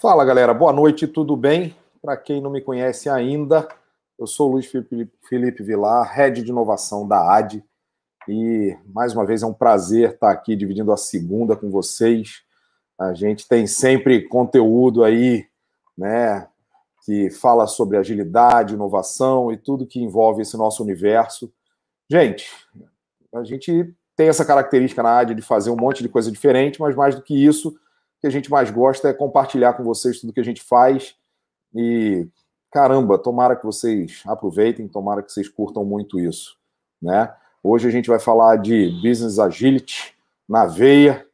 Fala galera, boa noite, tudo bem? Para quem não me conhece ainda, eu sou o Luiz Felipe Vilar, Head de Inovação da AD, e mais uma vez é um prazer estar aqui dividindo a segunda com vocês. A gente tem sempre conteúdo aí, né, que fala sobre agilidade, inovação e tudo que envolve esse nosso universo. Gente, a gente tem essa característica na AD de fazer um monte de coisa diferente, mas mais do que isso, que a gente mais gosta é compartilhar com vocês tudo que a gente faz e caramba, tomara que vocês aproveitem, tomara que vocês curtam muito isso, né? Hoje a gente vai falar de business agility na veia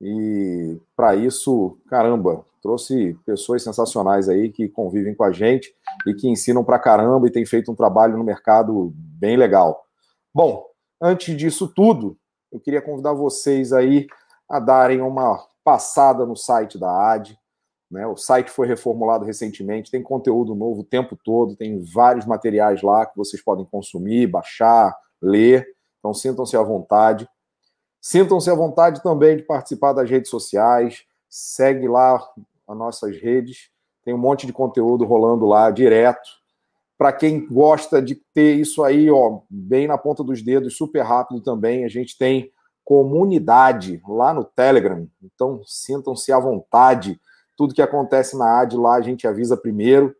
e para isso, caramba, trouxe pessoas sensacionais aí que convivem com a gente e que ensinam para caramba e têm feito um trabalho no mercado bem legal. Bom, antes disso tudo, eu queria convidar vocês aí a darem uma passada no site da AD, né? O site foi reformulado recentemente, tem conteúdo novo o tempo todo, tem vários materiais lá que vocês podem consumir, baixar, ler. Então sintam-se à vontade. Sintam-se à vontade também de participar das redes sociais. Segue lá as nossas redes. Tem um monte de conteúdo rolando lá direto. Para quem gosta de ter isso aí, ó, bem na ponta dos dedos, super rápido também, a gente tem comunidade lá no Telegram. Então sintam-se à vontade tudo que acontece na AD lá a gente avisa primeiro.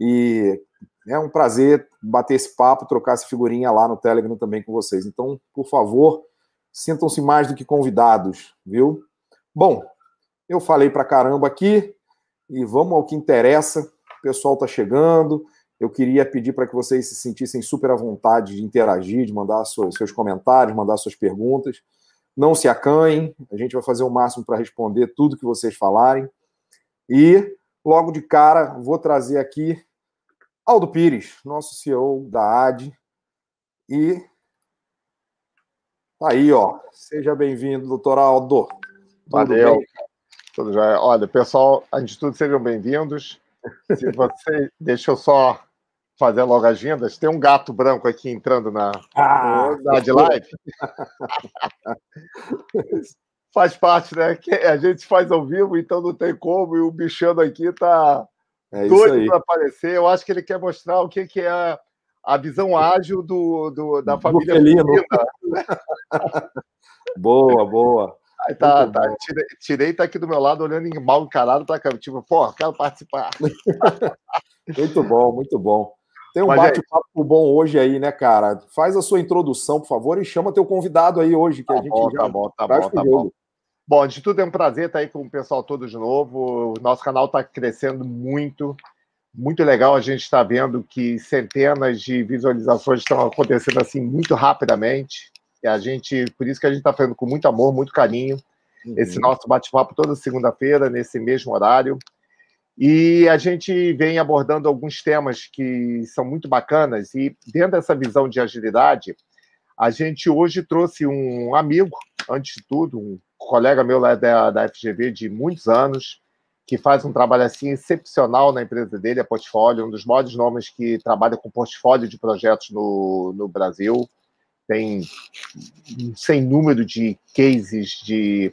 E é um prazer bater esse papo, trocar essa figurinha lá no Telegram também com vocês. Então, por favor, sintam-se mais do que convidados, viu? Bom, eu falei pra caramba aqui e vamos ao que interessa. O pessoal está chegando. Eu queria pedir para que vocês se sentissem super à vontade de interagir, de mandar seus comentários, mandar suas perguntas. Não se acanhem, a gente vai fazer o máximo para responder tudo que vocês falarem. E logo de cara vou trazer aqui Aldo Pires, nosso CEO da AD. E tá aí, ó. Seja bem-vindo, doutor Aldo. Tudo Valeu. Bem? Tudo já. Olha, pessoal, antes de tudo, sejam bem-vindos. Se você. Deixa eu só fazer logo agendas. Tem um gato branco aqui entrando na, ah, na de live. faz parte, né? Que a gente faz ao vivo, então não tem como, e o bichano aqui tá é doido para aparecer. Eu acho que ele quer mostrar o que, que é a visão ágil do, do da família felino. boa, boa. Aí tá, tá. Tirei, tirei, tá aqui do meu lado, olhando mal encarado, tá tipo, pô, quero participar. muito bom, muito bom. Tem um bate-papo bom hoje aí, né, cara? Faz a sua introdução, por favor, e chama teu convidado aí hoje, que tá a gente bom, já tá bom, tá bom, tá bom. Bom, de tudo é um prazer estar aí com o pessoal todo de novo. O nosso canal está crescendo muito, muito legal. A gente está vendo que centenas de visualizações estão acontecendo assim muito rapidamente. E a gente, por isso que a gente está fazendo com muito amor, muito carinho, uhum. esse nosso bate-papo toda segunda-feira, nesse mesmo horário. E a gente vem abordando alguns temas que são muito bacanas. E dentro dessa visão de agilidade, a gente hoje trouxe um amigo, antes de tudo, um colega meu lá da, da FGV de muitos anos, que faz um trabalho assim excepcional na empresa dele, a Portfólio, um dos maiores nomes que trabalha com portfólio de projetos no, no Brasil. Tem sem número de cases, de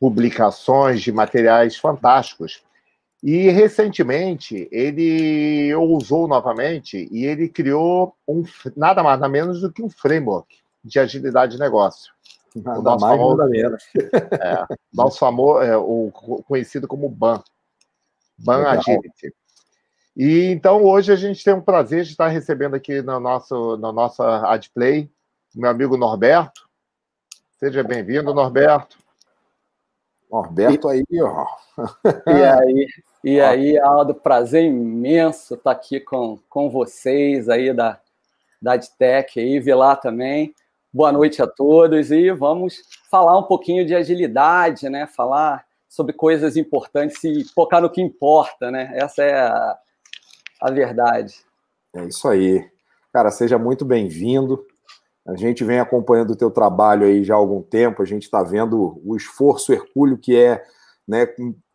publicações, de materiais fantásticos. E recentemente ele ousou novamente e ele criou um nada mais nada menos do que um framework de agilidade de negócio. Nada o nosso mais, famoso, nada menos. É, nosso famoso, é, o conhecido como BAN. BAN Legal. Agility. E então hoje a gente tem um prazer de estar recebendo aqui no nosso, na nossa AdPlay meu amigo Norberto. Seja bem-vindo, Norberto. Norberto aí, ó. E aí, e aí, Aldo, prazer imenso estar aqui com, com vocês aí da, da AdTech aí, Vilar também. Boa noite a todos e vamos falar um pouquinho de agilidade, né? Falar sobre coisas importantes e focar no que importa, né? Essa é a, a verdade. É isso aí. Cara, seja muito bem-vindo. A gente vem acompanhando o teu trabalho aí já há algum tempo, a gente está vendo o esforço hercúleo que é né,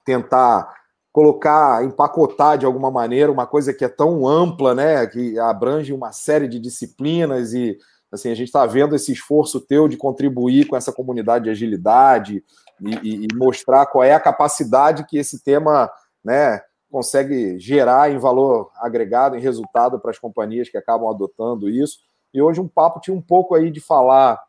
tentar colocar, empacotar de alguma maneira uma coisa que é tão ampla, né, que abrange uma série de disciplinas e Assim, a gente está vendo esse esforço teu de contribuir com essa comunidade de agilidade e, e, e, mostrar qual é a capacidade que esse tema né, consegue gerar em valor agregado, em resultado para as companhias que acabam adotando isso. E hoje um papo tinha um pouco aí de falar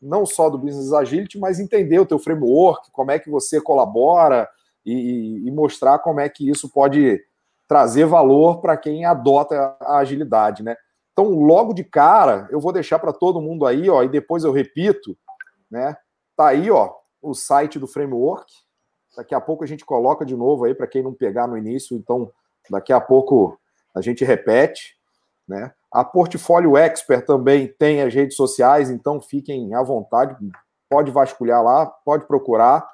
não só do Business Agility, mas entender o teu framework, como é que você colabora e, e mostrar como é que isso pode trazer valor para quem adota a agilidade, né? Então, logo de cara, eu vou deixar para todo mundo aí, ó, e depois eu repito, né? Tá aí, ó, o site do framework. Daqui a pouco a gente coloca de novo aí para quem não pegar no início, então daqui a pouco a gente repete, né? A Portfólio Expert também tem as redes sociais, então fiquem à vontade, pode vasculhar lá, pode procurar.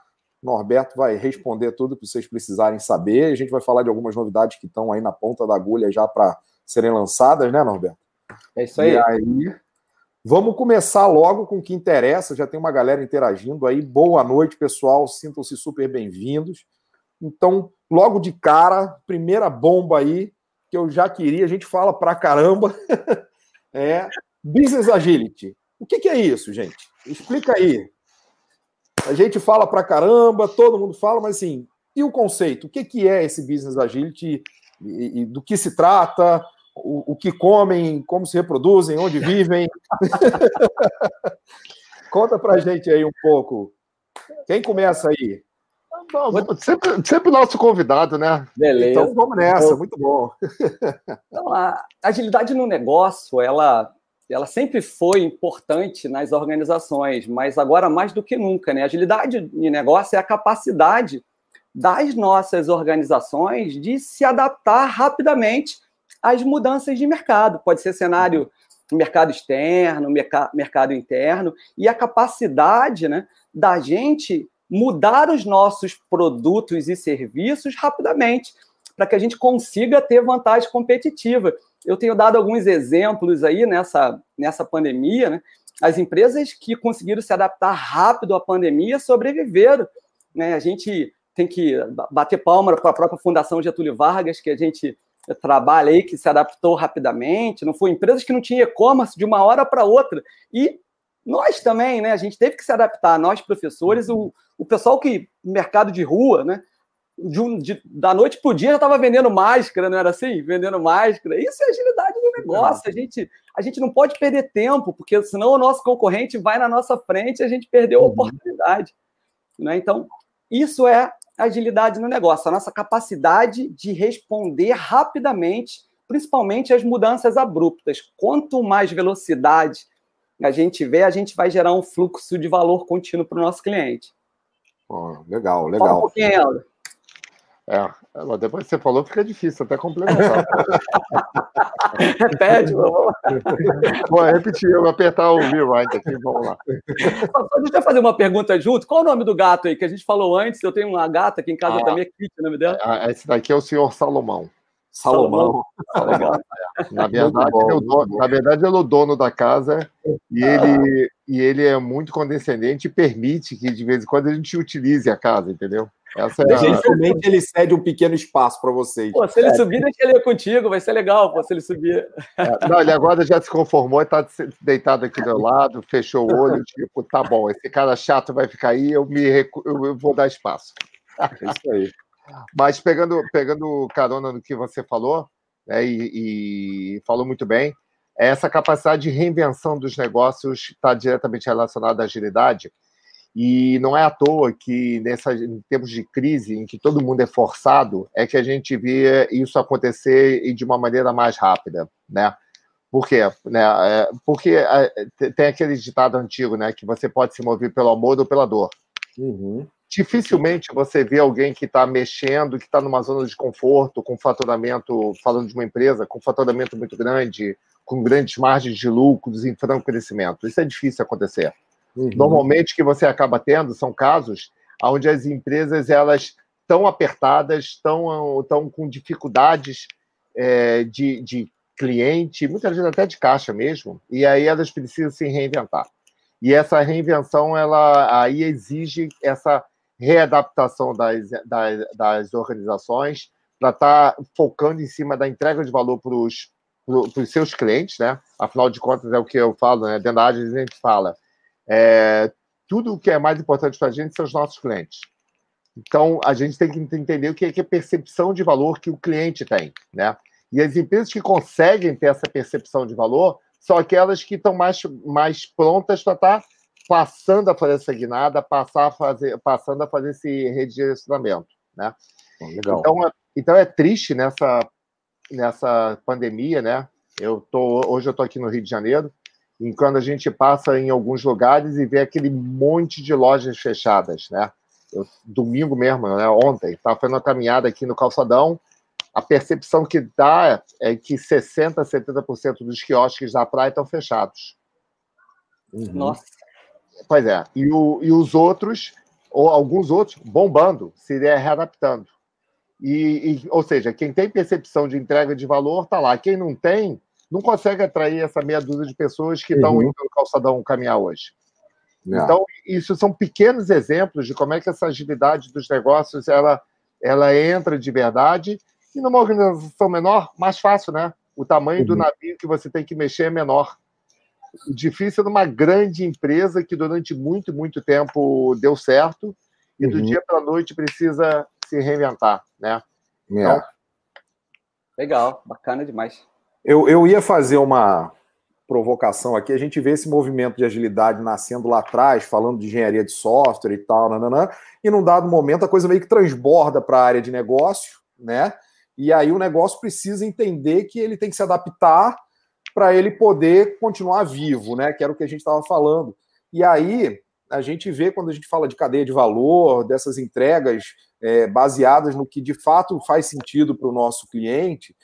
Norberto vai responder tudo que vocês precisarem saber. A gente vai falar de algumas novidades que estão aí na ponta da agulha já para serem lançadas, né, Norberto? É isso aí. E aí, vamos começar logo com o que interessa. Já tem uma galera interagindo aí. Boa noite, pessoal. Sintam-se super bem-vindos. Então, logo de cara, primeira bomba aí que eu já queria. A gente fala pra caramba. é Business Agility. O que, que é isso, gente? Explica aí. A gente fala pra caramba, todo mundo fala, mas assim, e o conceito? O que, que é esse Business Agility? E, e do que se trata? o, o que comem, como se reproduzem, onde vivem. Conta pra gente aí um pouco. Quem começa aí? Sempre, sempre nosso convidado, né? Beleza. Então vamos nessa, muito bom. Então, a agilidade no negócio, ela, ela sempre foi importante nas organizações, mas agora mais do que nunca, né? Agilidade em negócio é a capacidade das nossas organizações de se adaptar rapidamente as mudanças de mercado. Pode ser cenário mercado externo, mercado interno, e a capacidade né, da gente mudar os nossos produtos e serviços rapidamente, para que a gente consiga ter vantagem competitiva. Eu tenho dado alguns exemplos aí nessa, nessa pandemia, né? As empresas que conseguiram se adaptar rápido à pandemia sobreviveram. Né? A gente tem que bater palma para a própria Fundação Getúlio Vargas, que a gente trabalho aí que se adaptou rapidamente, não foi empresas que não tinham e-commerce de uma hora para outra. E nós também, né? A gente teve que se adaptar, nós professores, o, o pessoal que mercado de rua, né? De, um, de, da noite para o dia já estava vendendo máscara, não era assim? Vendendo máscara. Isso é agilidade do negócio. A gente, a gente não pode perder tempo, porque senão o nosso concorrente vai na nossa frente e a gente perdeu a uhum. oportunidade. Né? Então, isso é agilidade no negócio, a nossa capacidade de responder rapidamente, principalmente às mudanças abruptas. Quanto mais velocidade a gente tiver, a gente vai gerar um fluxo de valor contínuo para o nosso cliente. Oh, legal, legal. Fala um pouquinho, Helder. É, depois que você falou, fica difícil até complementar. Repete, vamos lá. Vou repetir, eu vou apertar o rewind aqui, vamos lá. Deixa eu fazer uma pergunta junto. Qual o nome do gato aí que a gente falou antes? Eu tenho uma gata aqui em casa ah, também, é Kit, o nome dela? Ah, esse daqui é o senhor Salomão. Salomão. Salomão. Na verdade, bom, é dono, na verdade, ele é o dono da casa e ele, e ele é muito condescendente e permite que, de vez em quando, a gente utilize a casa, entendeu? Essa é Gentilmente a... ele cede um pequeno espaço para vocês. Pô, se ele é. subir, deixa ele ir contigo, vai ser legal pô, se ele subir. É, não, ele agora já se conformou, está deitado aqui do meu lado, fechou o olho, tipo, tá bom, esse cara chato vai ficar aí, eu, me recu... eu vou dar espaço. É isso aí. Mas pegando, pegando carona no que você falou, né, e, e falou muito bem, essa capacidade de reinvenção dos negócios está diretamente relacionada à agilidade. E não é à toa que, nessa, em tempos de crise, em que todo mundo é forçado, é que a gente vê isso acontecer e de uma maneira mais rápida, né? Por quê? Né? É, porque é, tem aquele ditado antigo, né? Que você pode se mover pelo amor ou pela dor. Uhum. Dificilmente você vê alguém que está mexendo, que está numa zona de conforto, com faturamento, falando de uma empresa, com faturamento muito grande, com grandes margens de lucros em franco crescimento. Isso é difícil acontecer. Uhum. Normalmente, o que você acaba tendo são casos onde as empresas elas estão apertadas, estão, estão com dificuldades é, de, de cliente, muitas vezes até de caixa mesmo, e aí elas precisam se reinventar. E essa reinvenção, ela aí exige essa readaptação das, das, das organizações para estar tá focando em cima da entrega de valor para os seus clientes, né? Afinal de contas, é o que eu falo, né? Dentro da área, a gente fala é, tudo o que é mais importante para a gente são os nossos clientes. Então, a gente tem que entender o que é, que é percepção de valor que o cliente tem, né? E as empresas que conseguem ter essa percepção de valor são aquelas que estão mais, mais prontas para estar tá passando a fazer essa guinada, passar a fazer, passando a fazer esse redirecionamento, né? Legal. Então, é, então é triste nessa, nessa pandemia, né? Eu tô, hoje eu estou aqui no Rio de Janeiro, e quando a gente passa em alguns lugares e vê aquele monte de lojas fechadas, né? Eu, domingo mesmo, né? Ontem, estava fazendo uma caminhada aqui no calçadão, a percepção que dá é que 60%, 70% dos quiosques da praia estão fechados. Uhum. Nossa. Pois é. E, o, e os outros, ou alguns outros, bombando, se readaptando. E, e, ou seja, quem tem percepção de entrega de valor está lá. Quem não tem, não consegue atrair essa meia dúzia de pessoas que estão uhum. indo no calçadão caminhar hoje. É. Então, isso são pequenos exemplos de como é que essa agilidade dos negócios ela, ela entra de verdade e numa organização menor, mais fácil, né? O tamanho uhum. do navio que você tem que mexer é menor. O difícil é numa grande empresa que durante muito, muito tempo deu certo e do uhum. dia para a noite precisa se reinventar, né? É. Então... Legal, bacana demais. Eu, eu ia fazer uma provocação aqui. A gente vê esse movimento de agilidade nascendo lá atrás, falando de engenharia de software e tal, nananã, e num dado momento a coisa meio que transborda para a área de negócio, né? E aí o negócio precisa entender que ele tem que se adaptar para ele poder continuar vivo, né? Que era o que a gente estava falando. E aí a gente vê quando a gente fala de cadeia de valor, dessas entregas é, baseadas no que de fato faz sentido para o nosso cliente.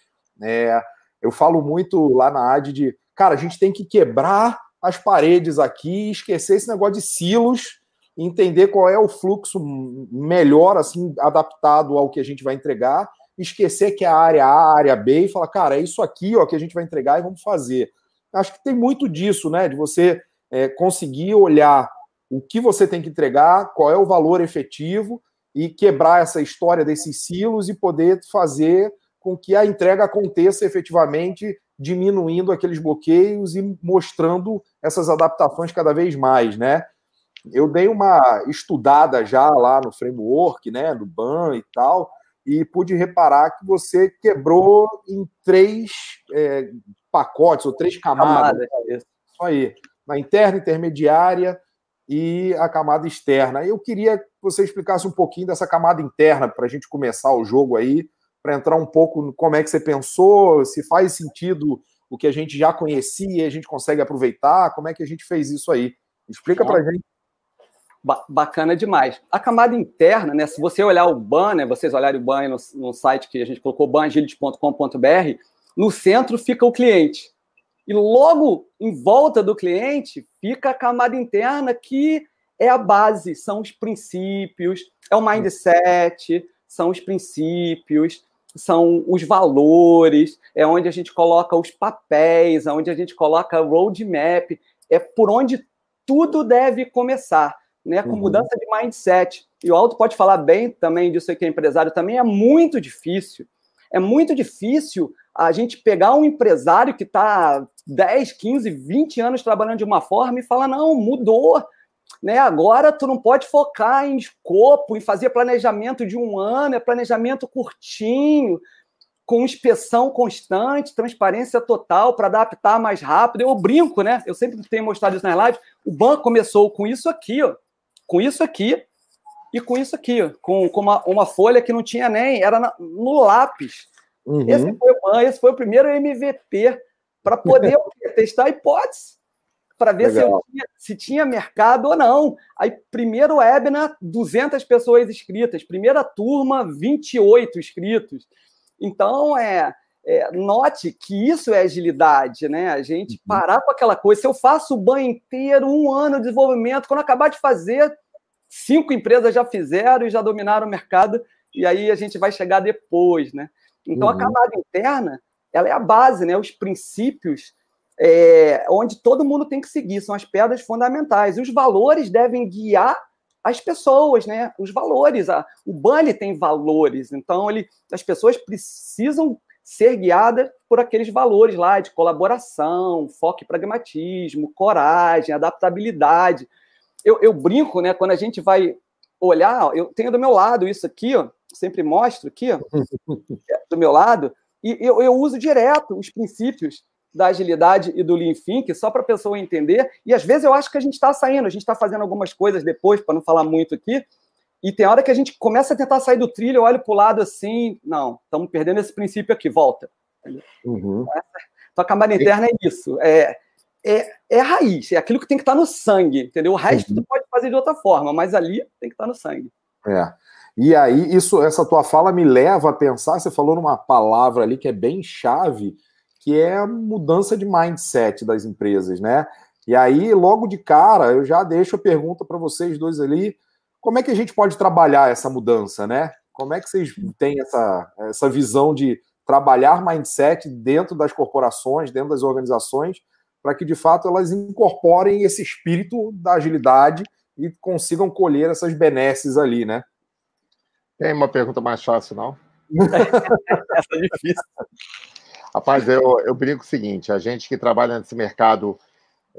É, eu falo muito lá na AD de, cara, a gente tem que quebrar as paredes aqui, esquecer esse negócio de silos, entender qual é o fluxo melhor, assim, adaptado ao que a gente vai entregar esquecer que é a área A, a área B e falar, cara, é isso aqui ó, que a gente vai entregar e vamos fazer. Acho que tem muito disso, né? De você é, conseguir olhar o que você tem que entregar, qual é o valor efetivo e quebrar essa história desses silos e poder fazer com que a entrega aconteça efetivamente, diminuindo aqueles bloqueios e mostrando essas adaptações cada vez mais, né? Eu dei uma estudada já lá no framework, né, do BAN e tal, e pude reparar que você quebrou em três é, pacotes ou três camadas. Camada, isso aí. Na interna, intermediária e a camada externa. Eu queria que você explicasse um pouquinho dessa camada interna para a gente começar o jogo aí, para entrar um pouco no como é que você pensou, se faz sentido o que a gente já conhecia e a gente consegue aproveitar, como é que a gente fez isso aí. Explica para a gente bacana demais. A camada interna, né? Se você olhar o ban, né? Vocês olharem o ban no, no site que a gente colocou, banagility.com.br, no centro fica o cliente. E logo em volta do cliente fica a camada interna, que é a base, são os princípios, é o mindset, são os princípios, são os valores, é onde a gente coloca os papéis, é onde a gente coloca o roadmap, é por onde tudo deve começar né, com uhum. mudança de mindset. E o Aldo pode falar bem também disso aí que é empresário, também é muito difícil. É muito difícil a gente pegar um empresário que está 10, 15, 20 anos trabalhando de uma forma e falar, não, mudou. Né? Agora tu não pode focar em escopo, em fazer planejamento de um ano, é planejamento curtinho, com inspeção constante, transparência total para adaptar mais rápido. Eu brinco, né? Eu sempre tenho mostrado isso nas lives. O banco começou com isso aqui, ó com isso aqui e com isso aqui, com, com uma, uma folha que não tinha nem, era na, no lápis. Uhum. Esse, foi, esse foi o primeiro MVP para poder testar a hipótese, para ver se, tinha, se, tinha, mercado ou não. Aí, primeiro webinar, 200 pessoas inscritas. Primeira turma, 28 inscritos. Então, é, é, note que isso é agilidade, né? A gente uhum. parar com aquela coisa. Se eu faço o banho inteiro, um ano de desenvolvimento, quando acabar de fazer, cinco empresas já fizeram e já dominaram o mercado, e aí a gente vai chegar depois, né? Então uhum. a camada interna, ela é a base, né? Os princípios é, onde todo mundo tem que seguir, são as pedras fundamentais. Os valores devem guiar as pessoas, né? Os valores. A, o BAN tem valores, então ele, as pessoas precisam ser guiada por aqueles valores lá de colaboração, foco e pragmatismo, coragem, adaptabilidade. Eu, eu brinco, né? Quando a gente vai olhar, eu tenho do meu lado isso aqui, ó, sempre mostro aqui, ó, do meu lado, e eu, eu uso direto os princípios da agilidade e do Lean Think, só para a pessoa entender. E às vezes eu acho que a gente está saindo, a gente está fazendo algumas coisas depois, para não falar muito aqui, e tem hora que a gente começa a tentar sair do trilho, eu olho para o lado assim, não, estamos perdendo esse princípio aqui, volta. Uhum. Então a camada interna é isso, é, é, é raiz, é aquilo que tem que estar tá no sangue, entendeu? O resto uhum. tu pode fazer de outra forma, mas ali tem que estar tá no sangue. É. E aí, isso, essa tua fala me leva a pensar, você falou numa palavra ali que é bem chave, que é a mudança de mindset das empresas, né? E aí, logo de cara, eu já deixo a pergunta para vocês dois ali, como é que a gente pode trabalhar essa mudança, né? Como é que vocês têm essa, essa visão de trabalhar mindset dentro das corporações, dentro das organizações, para que de fato elas incorporem esse espírito da agilidade e consigam colher essas benesses ali, né? Tem uma pergunta mais fácil, não? Essa é difícil. Rapaz, eu, eu brinco o seguinte: a gente que trabalha nesse mercado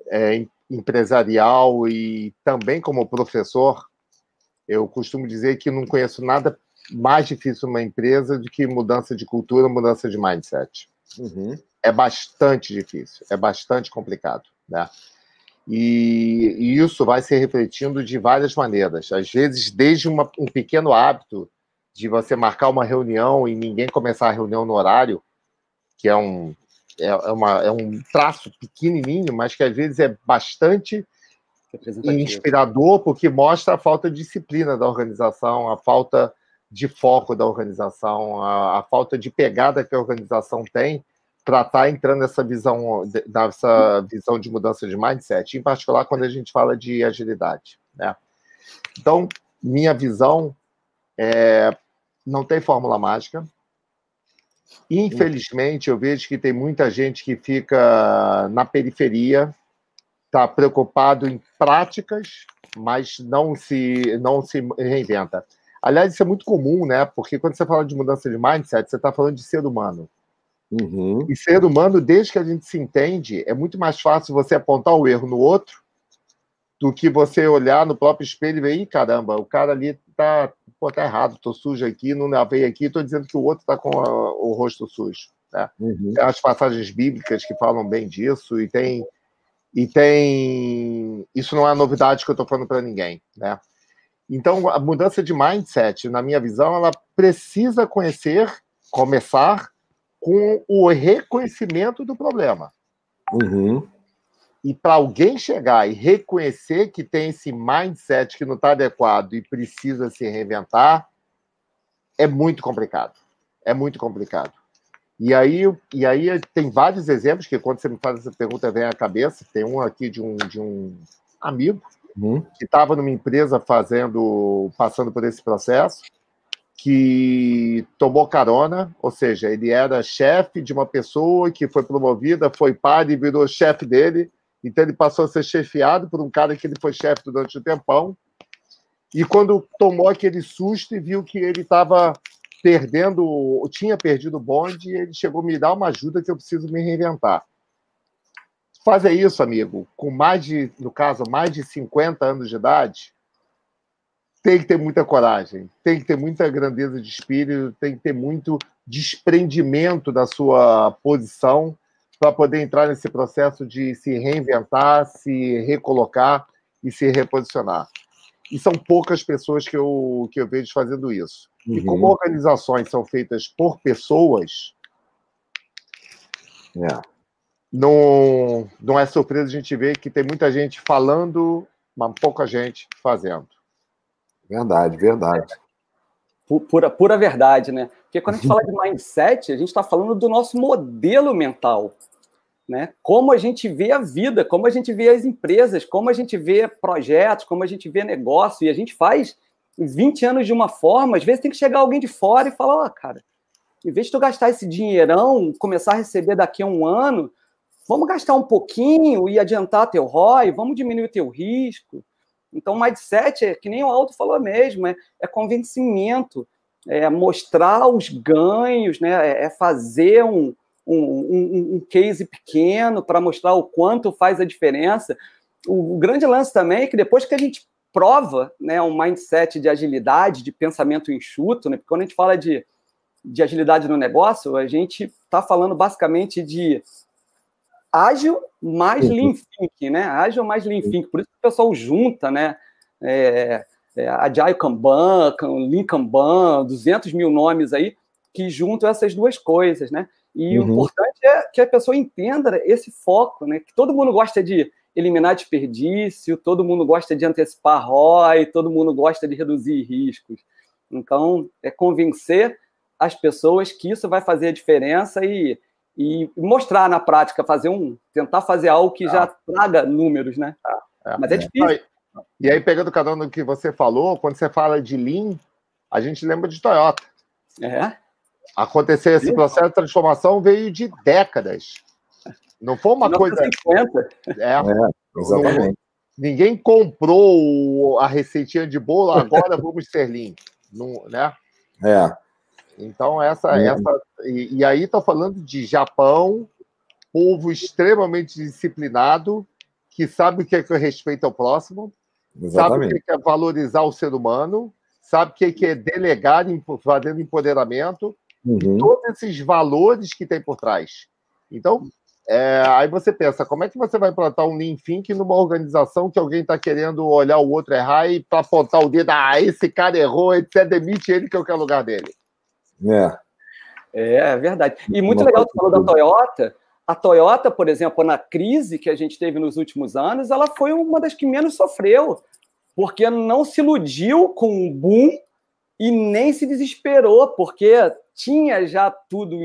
é, empresarial e também como professor, eu costumo dizer que não conheço nada mais difícil numa empresa do que mudança de cultura, mudança de mindset. Uhum. É bastante difícil, é bastante complicado, né? E, e, isso vai se refletindo de várias maneiras. Às vezes, desde uma, um pequeno hábito de você marcar uma reunião e ninguém começar a reunião no horário, que é um, é, é, uma, é um traço pequenininho, mas que às vezes é bastante inspirador, porque mostra a falta de disciplina da organização, a falta de foco da organização, a, a falta de pegada que a organização tem para estar tá entrando nessa visão, nessa visão de mudança de mindset, em particular quando a gente fala de agilidade. Né? Então, minha visão é, não tem fórmula mágica, Infelizmente, eu vejo que tem muita gente que fica na periferia, está preocupado em práticas, mas não se, não se reinventa. Aliás, isso é muito comum, né? Porque quando você fala de mudança de mindset, você está falando de ser humano. Uhum. E ser humano, desde que a gente se entende, é muito mais fácil você apontar o erro no outro do que você olhar no próprio espelho e ver, caramba, o cara ali tá, pô, tá errado, tô sujo aqui, não lavei aqui, tô dizendo que o outro tá com a, o rosto sujo. Né? Uhum. Tem as passagens bíblicas que falam bem disso e tem e tem isso não é novidade que eu tô falando para ninguém, né? Então a mudança de mindset, na minha visão, ela precisa conhecer, começar com o reconhecimento do problema. Uhum. E para alguém chegar e reconhecer que tem esse mindset que não está adequado e precisa se reinventar, é muito complicado. É muito complicado. E aí, e aí tem vários exemplos que quando você me faz essa pergunta vem à cabeça. Tem um aqui de um, de um amigo uhum. que estava numa empresa fazendo, passando por esse processo, que tomou carona, ou seja, ele era chefe de uma pessoa que foi promovida, foi pai e virou chefe dele então ele passou a ser chefiado por um cara que ele foi chefe durante um tempão. E quando tomou aquele susto e viu que ele estava perdendo, tinha perdido o bonde, ele chegou a me dar uma ajuda que eu preciso me reinventar. Fazer isso, amigo, com mais de, no caso, mais de 50 anos de idade, tem que ter muita coragem, tem que ter muita grandeza de espírito, tem que ter muito desprendimento da sua posição para poder entrar nesse processo de se reinventar, se recolocar e se reposicionar. E são poucas pessoas que eu, que eu vejo fazendo isso. Uhum. E como organizações são feitas por pessoas, é. não, não é surpresa a gente ver que tem muita gente falando, mas pouca gente fazendo. Verdade, verdade. Pura, pura verdade, né? Porque quando a gente fala de mindset, a gente está falando do nosso modelo mental né? Como a gente vê a vida, como a gente vê as empresas, como a gente vê projetos, como a gente vê negócio, e a gente faz 20 anos de uma forma, às vezes tem que chegar alguém de fora e falar, ó, oh, cara, em vez de tu gastar esse dinheirão, começar a receber daqui a um ano, vamos gastar um pouquinho e adiantar teu ROI, vamos diminuir teu risco. Então, mindset é que nem o Aldo falou mesmo, é, é convencimento, é mostrar os ganhos, né? é, é fazer um, um, um, um case pequeno para mostrar o quanto faz a diferença. O, o, grande lance também é que depois que a gente prova né, um mindset de agilidade, de pensamento enxuto, né? Porque quando a gente fala de, de agilidade no negócio, a gente está falando basicamente de ágil mais uhum. lean thinking, né? Ágil mais lean thinking. Por isso que o pessoal junta, né? É, é, Agile Kanban, Lean Kanban, 200 mil nomes aí, que juntam essas duas coisas, né? E uhum. o importante é que a pessoa entenda esse foco, né? Que todo mundo gosta de eliminar desperdício, todo mundo gosta de antecipar ROI, todo mundo gosta de reduzir riscos. Então, é convencer as pessoas que isso vai fazer a diferença e, e mostrar na prática, fazer um, tentar fazer algo que ah. já traga números, né? Ah, é. Mas é difícil. E aí, pegando cada um do que você falou, quando você fala de Lean, a gente lembra de Toyota. É. Acontecer esse processo de transformação veio de décadas. Não foi uma coisa. 50. É, é exatamente. ninguém comprou a receitinha de bolo, agora vamos ser lean. Não, né? É. Então, essa. É. essa e, e aí, estou falando de Japão, povo extremamente disciplinado, que sabe o que é que respeito ao próximo, Exatamente. sabe o que é valorizar o ser humano, sabe o que é delegar, fazendo empoderamento, uhum. todos esses valores que tem por trás. Então, é, aí você pensa, como é que você vai plantar um lean thinking numa organização que alguém está querendo olhar o outro errar e para apontar o dedo, ah, esse cara errou, etc., demite ele que eu quero o lugar dele. É. É, é verdade. E muito Não legal você falou da Toyota. A Toyota, por exemplo, na crise que a gente teve nos últimos anos, ela foi uma das que menos sofreu, porque não se iludiu com o boom e nem se desesperou, porque tinha já tudo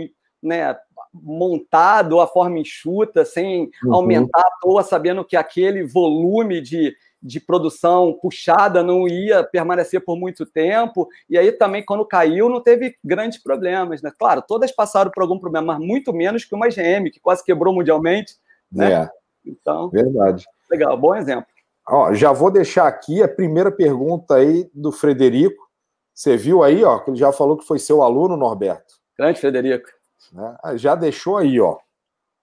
né, montado a forma enxuta, sem uhum. aumentar à toa, sabendo que aquele volume de, de produção puxada não ia permanecer por muito tempo. E aí também, quando caiu, não teve grandes problemas. Né? Claro, todas passaram por algum problema, mas muito menos que uma GM, que quase quebrou mundialmente. Né? É. Então, verdade. Legal, bom exemplo. Ó, já vou deixar aqui a primeira pergunta aí do Frederico. Você viu aí, ó, que ele já falou que foi seu aluno, Norberto. Grande Frederico. Né? Ah, já deixou aí, ó,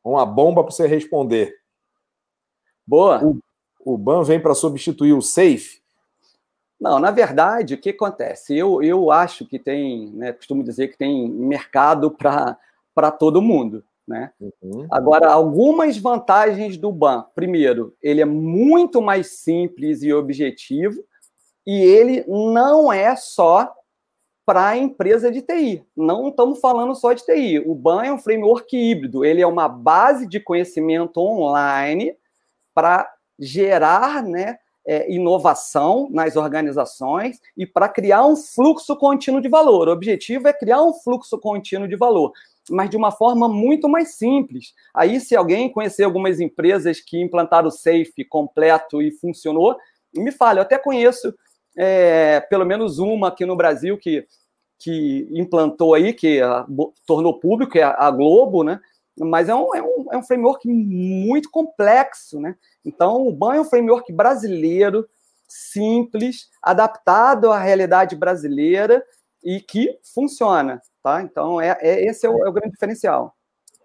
uma bomba para você responder. Boa. O, o BAN vem para substituir o SAFE? Não, na verdade, o que acontece? Eu, eu acho que tem, né, costumo dizer que tem mercado para todo mundo. Né? Uhum. Agora, algumas vantagens do BAN. Primeiro, ele é muito mais simples e objetivo, e ele não é só para a empresa de TI. Não estamos falando só de TI. O BAN é um framework híbrido, ele é uma base de conhecimento online para gerar né, é, inovação nas organizações e para criar um fluxo contínuo de valor. O objetivo é criar um fluxo contínuo de valor, mas de uma forma muito mais simples. Aí, se alguém conhecer algumas empresas que implantaram o Safe completo e funcionou, me fale. Eu até conheço é, pelo menos uma aqui no Brasil que, que implantou aí, que a, tornou público, é a, Globo, né? Mas é um, é, um, é um framework muito complexo, né? Então, o BAN é um framework brasileiro, simples, adaptado à realidade brasileira e que funciona, tá? Então, é, é esse é o, é o grande diferencial.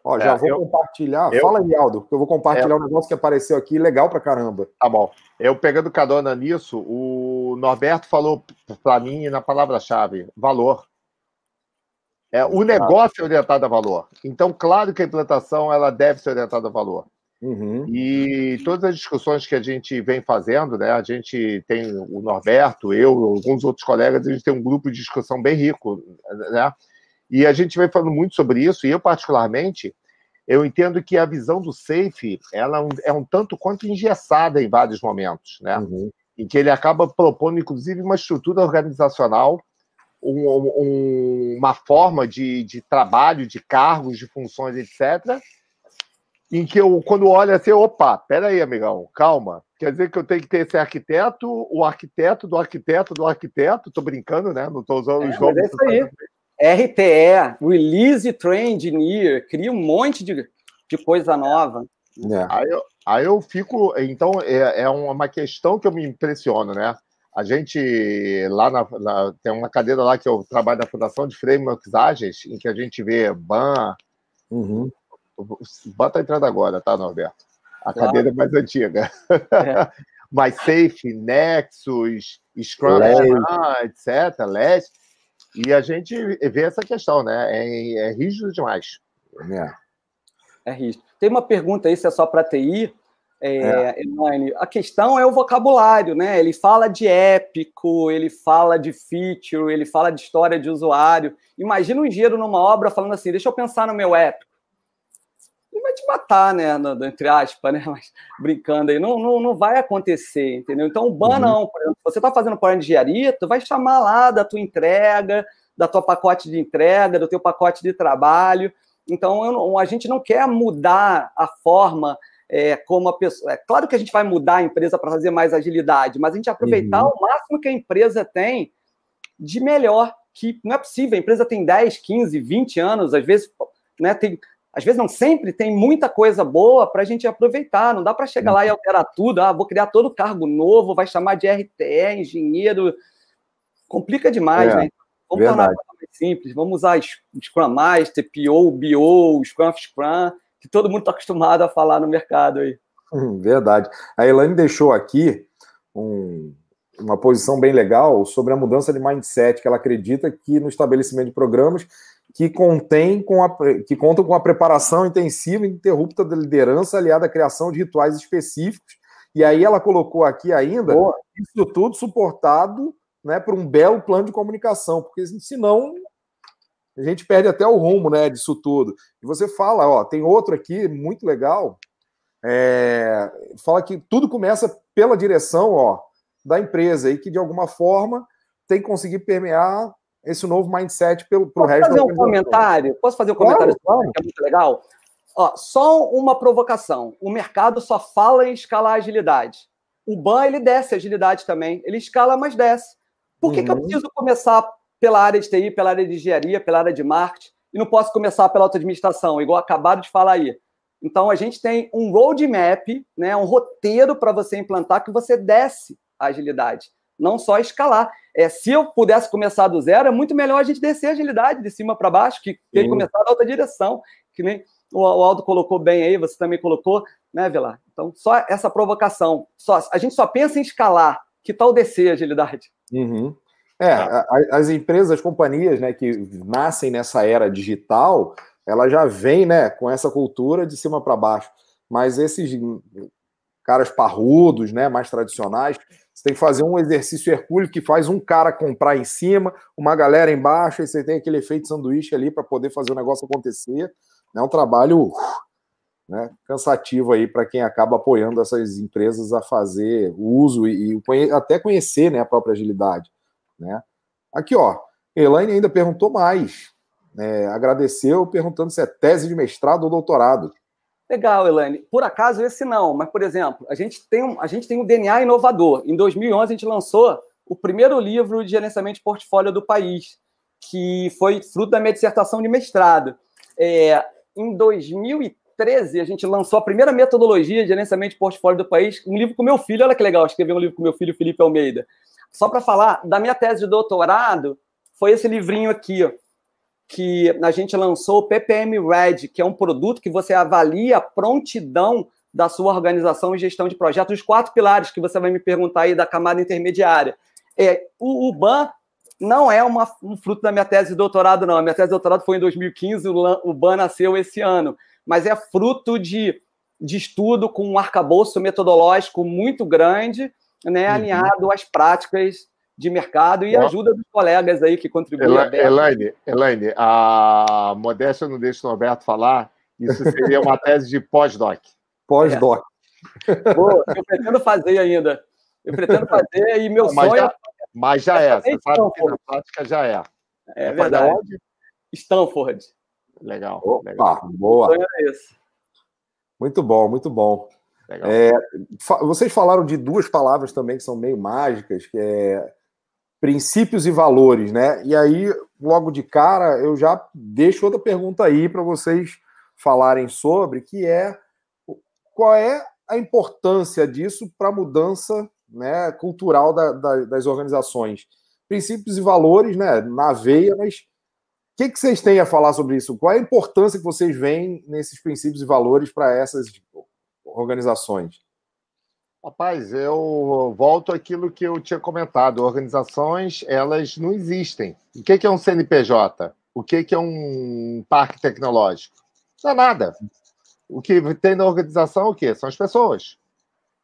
Ó, já é, vou eu, compartilhar. Eu, Fala aí, Aldo, porque eu vou compartilhar é, um negócio que apareceu aqui legal pra caramba. Tá bom. Eu pegando cadona nisso, o Norberto falou para mim na palavra-chave: valor. É, o negócio é orientado a valor. Então, claro que a implantação ela deve ser orientada a valor. Uhum. E todas as discussões que a gente vem fazendo, né? A gente tem o Norberto, eu, alguns outros colegas, a gente tem um grupo de discussão bem rico, né? E a gente vem falando muito sobre isso, e eu, particularmente, eu entendo que a visão do Safe ela é um tanto quanto engessada em vários momentos, né? Uhum. Em que ele acaba propondo, inclusive, uma estrutura organizacional, um, um, uma forma de, de trabalho, de cargos, de funções, etc., em que eu, quando olho assim, opa, peraí, amigão, calma. Quer dizer que eu tenho que ter esse arquiteto, o arquiteto do arquiteto do arquiteto, tô brincando, né? Não tô usando é, os nomes. É isso aí. RTE, Release Train Engineer, cria um monte de, de coisa nova. É. Aí, eu, aí eu fico. Então, é, é uma questão que eu me impressiono, né? A gente, lá na, na, tem uma cadeira lá que eu trabalho na Fundação de Frameworks Ágeis, em que a gente vê BAN. Uhum. BAN está entrando agora, tá, Norberto? A claro. cadeira mais antiga. É. mais safe, Nexus, Scrum, etc., LESS. E a gente vê essa questão, né? É, é rígido demais. É. é. Tem uma pergunta aí, se é só para TI, é, é. A questão é o vocabulário, né? Ele fala de épico, ele fala de feature, ele fala de história de usuário. Imagina um engenheiro numa obra falando assim: deixa eu pensar no meu épico. Ele vai te matar, né? No, entre aspas, né? Mas brincando aí, não, não, não vai acontecer, entendeu? Então, o ban uhum. não, por exemplo, você está fazendo plano de engenharia, tu vai chamar lá da tua entrega, da tua pacote de entrega, do teu pacote de trabalho. Então, eu, a gente não quer mudar a forma é, como a pessoa. É claro que a gente vai mudar a empresa para fazer mais agilidade, mas a gente aproveitar uhum. o máximo que a empresa tem de melhor. Que não é possível, a empresa tem 10, 15, 20 anos, às vezes, né, tem, às vezes não sempre, tem muita coisa boa para a gente aproveitar. Não dá para chegar lá e alterar tudo. Ah, vou criar todo cargo novo, vai chamar de RTE, engenheiro. Complica demais, é, né? Vamos verdade. tornar mais simples. Vamos usar Scrum Master, PO, BO, Scrum Scrum que todo mundo está acostumado a falar no mercado aí. Hum, verdade. A Elaine deixou aqui um, uma posição bem legal sobre a mudança de mindset, que ela acredita que no estabelecimento de programas que contém com a, que contam com a preparação intensiva e interrupta da liderança aliada à criação de rituais específicos. E aí ela colocou aqui ainda Boa. isso tudo suportado né, por um belo plano de comunicação, porque senão a gente perde até o rumo né, disso tudo. E você fala, ó, tem outro aqui muito legal, é, fala que tudo começa pela direção ó, da empresa e que de alguma forma tem que conseguir permear esse novo mindset para o resto fazer um comentário? Posso fazer um comentário claro. que é muito legal? Ó, só uma provocação. O mercado só fala em escalar agilidade. O BAN, ele desce agilidade também. Ele escala, mas desce. Por que, uhum. que eu uhum. preciso começar pela área de TI, pela área de engenharia, pela área de marketing, e não posso começar pela auto-administração, igual acabaram de falar aí. Então, a gente tem um roadmap, né, um roteiro para você implantar que você desce a agilidade, não só escalar. É, se eu pudesse começar do zero, é muito melhor a gente descer a agilidade de cima para baixo, que ele começar da outra direção, que nem o Aldo colocou bem aí, você também colocou, né, Velar? Então, só essa provocação. Só, a gente só pensa em escalar. Que tal descer a agilidade? Uhum. É, tá. as empresas, as companhias né, que nascem nessa era digital, ela já vem né, com essa cultura de cima para baixo. Mas esses caras parrudos, né, mais tradicionais, você tem que fazer um exercício hercúleo que faz um cara comprar em cima, uma galera embaixo, e você tem aquele efeito sanduíche ali para poder fazer o negócio acontecer. É um trabalho né, cansativo aí para quem acaba apoiando essas empresas a fazer o uso e, e até conhecer né, a própria agilidade. Né? Aqui, ó, Elaine ainda perguntou mais. É, agradeceu perguntando se é tese de mestrado ou doutorado. Legal, Elaine. Por acaso, esse não, mas, por exemplo, a gente tem um, a gente tem um DNA inovador. Em 2011, a gente lançou o primeiro livro de gerenciamento de portfólio do país, que foi fruto da minha dissertação de mestrado. É, em 2013, a gente lançou a primeira metodologia de gerenciamento de portfólio do país, um livro com meu filho. Olha que legal, escrevi um livro com meu filho, Felipe Almeida. Só para falar, da minha tese de doutorado, foi esse livrinho aqui, ó, que a gente lançou, o PPM Red, que é um produto que você avalia a prontidão da sua organização e gestão de projetos, os quatro pilares que você vai me perguntar aí da camada intermediária. É, o, o BAN não é uma, um fruto da minha tese de doutorado, não. A minha tese de doutorado foi em 2015, o, o BAN nasceu esse ano, mas é fruto de, de estudo com um arcabouço metodológico muito grande, né, uhum. alinhado às práticas de mercado e ajuda dos colegas aí que contribuem. Ela, Elaine, Elaine, a modéstia não deixa o Norberto falar, isso seria uma tese de pós-doc. Pós-doc. É. eu pretendo fazer ainda. Eu pretendo fazer e meu não, mas sonho. Já, é mas já é, você sabe que na prática já é. É, é verdade. Stanford. Legal. Opa, legal. boa. É muito bom, muito bom. É, vocês falaram de duas palavras também que são meio mágicas, que é princípios e valores, né? E aí, logo de cara, eu já deixo outra pergunta aí para vocês falarem sobre, que é qual é a importância disso para a mudança né, cultural da, da, das organizações. Princípios e valores, né, na veia, mas que, que vocês têm a falar sobre isso? Qual é a importância que vocês veem nesses princípios e valores para essas organizações? Rapaz, eu volto àquilo que eu tinha comentado. Organizações, elas não existem. O que é um CNPJ? O que é um parque tecnológico? Não é nada. O que tem na organização é o quê? São as pessoas.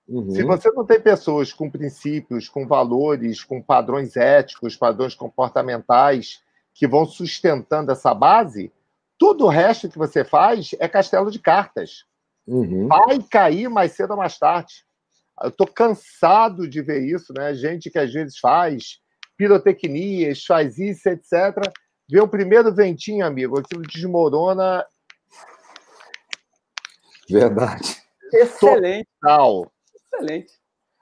Uhum. Se você não tem pessoas com princípios, com valores, com padrões éticos, padrões comportamentais que vão sustentando essa base, tudo o resto que você faz é castelo de cartas. Uhum. Vai cair mais cedo ou mais tarde. Eu estou cansado de ver isso, né? Gente que às vezes faz pirotecnias, faz isso, etc. Vê o primeiro ventinho, amigo, aquilo desmorona. Verdade. Excelente. Total. Excelente.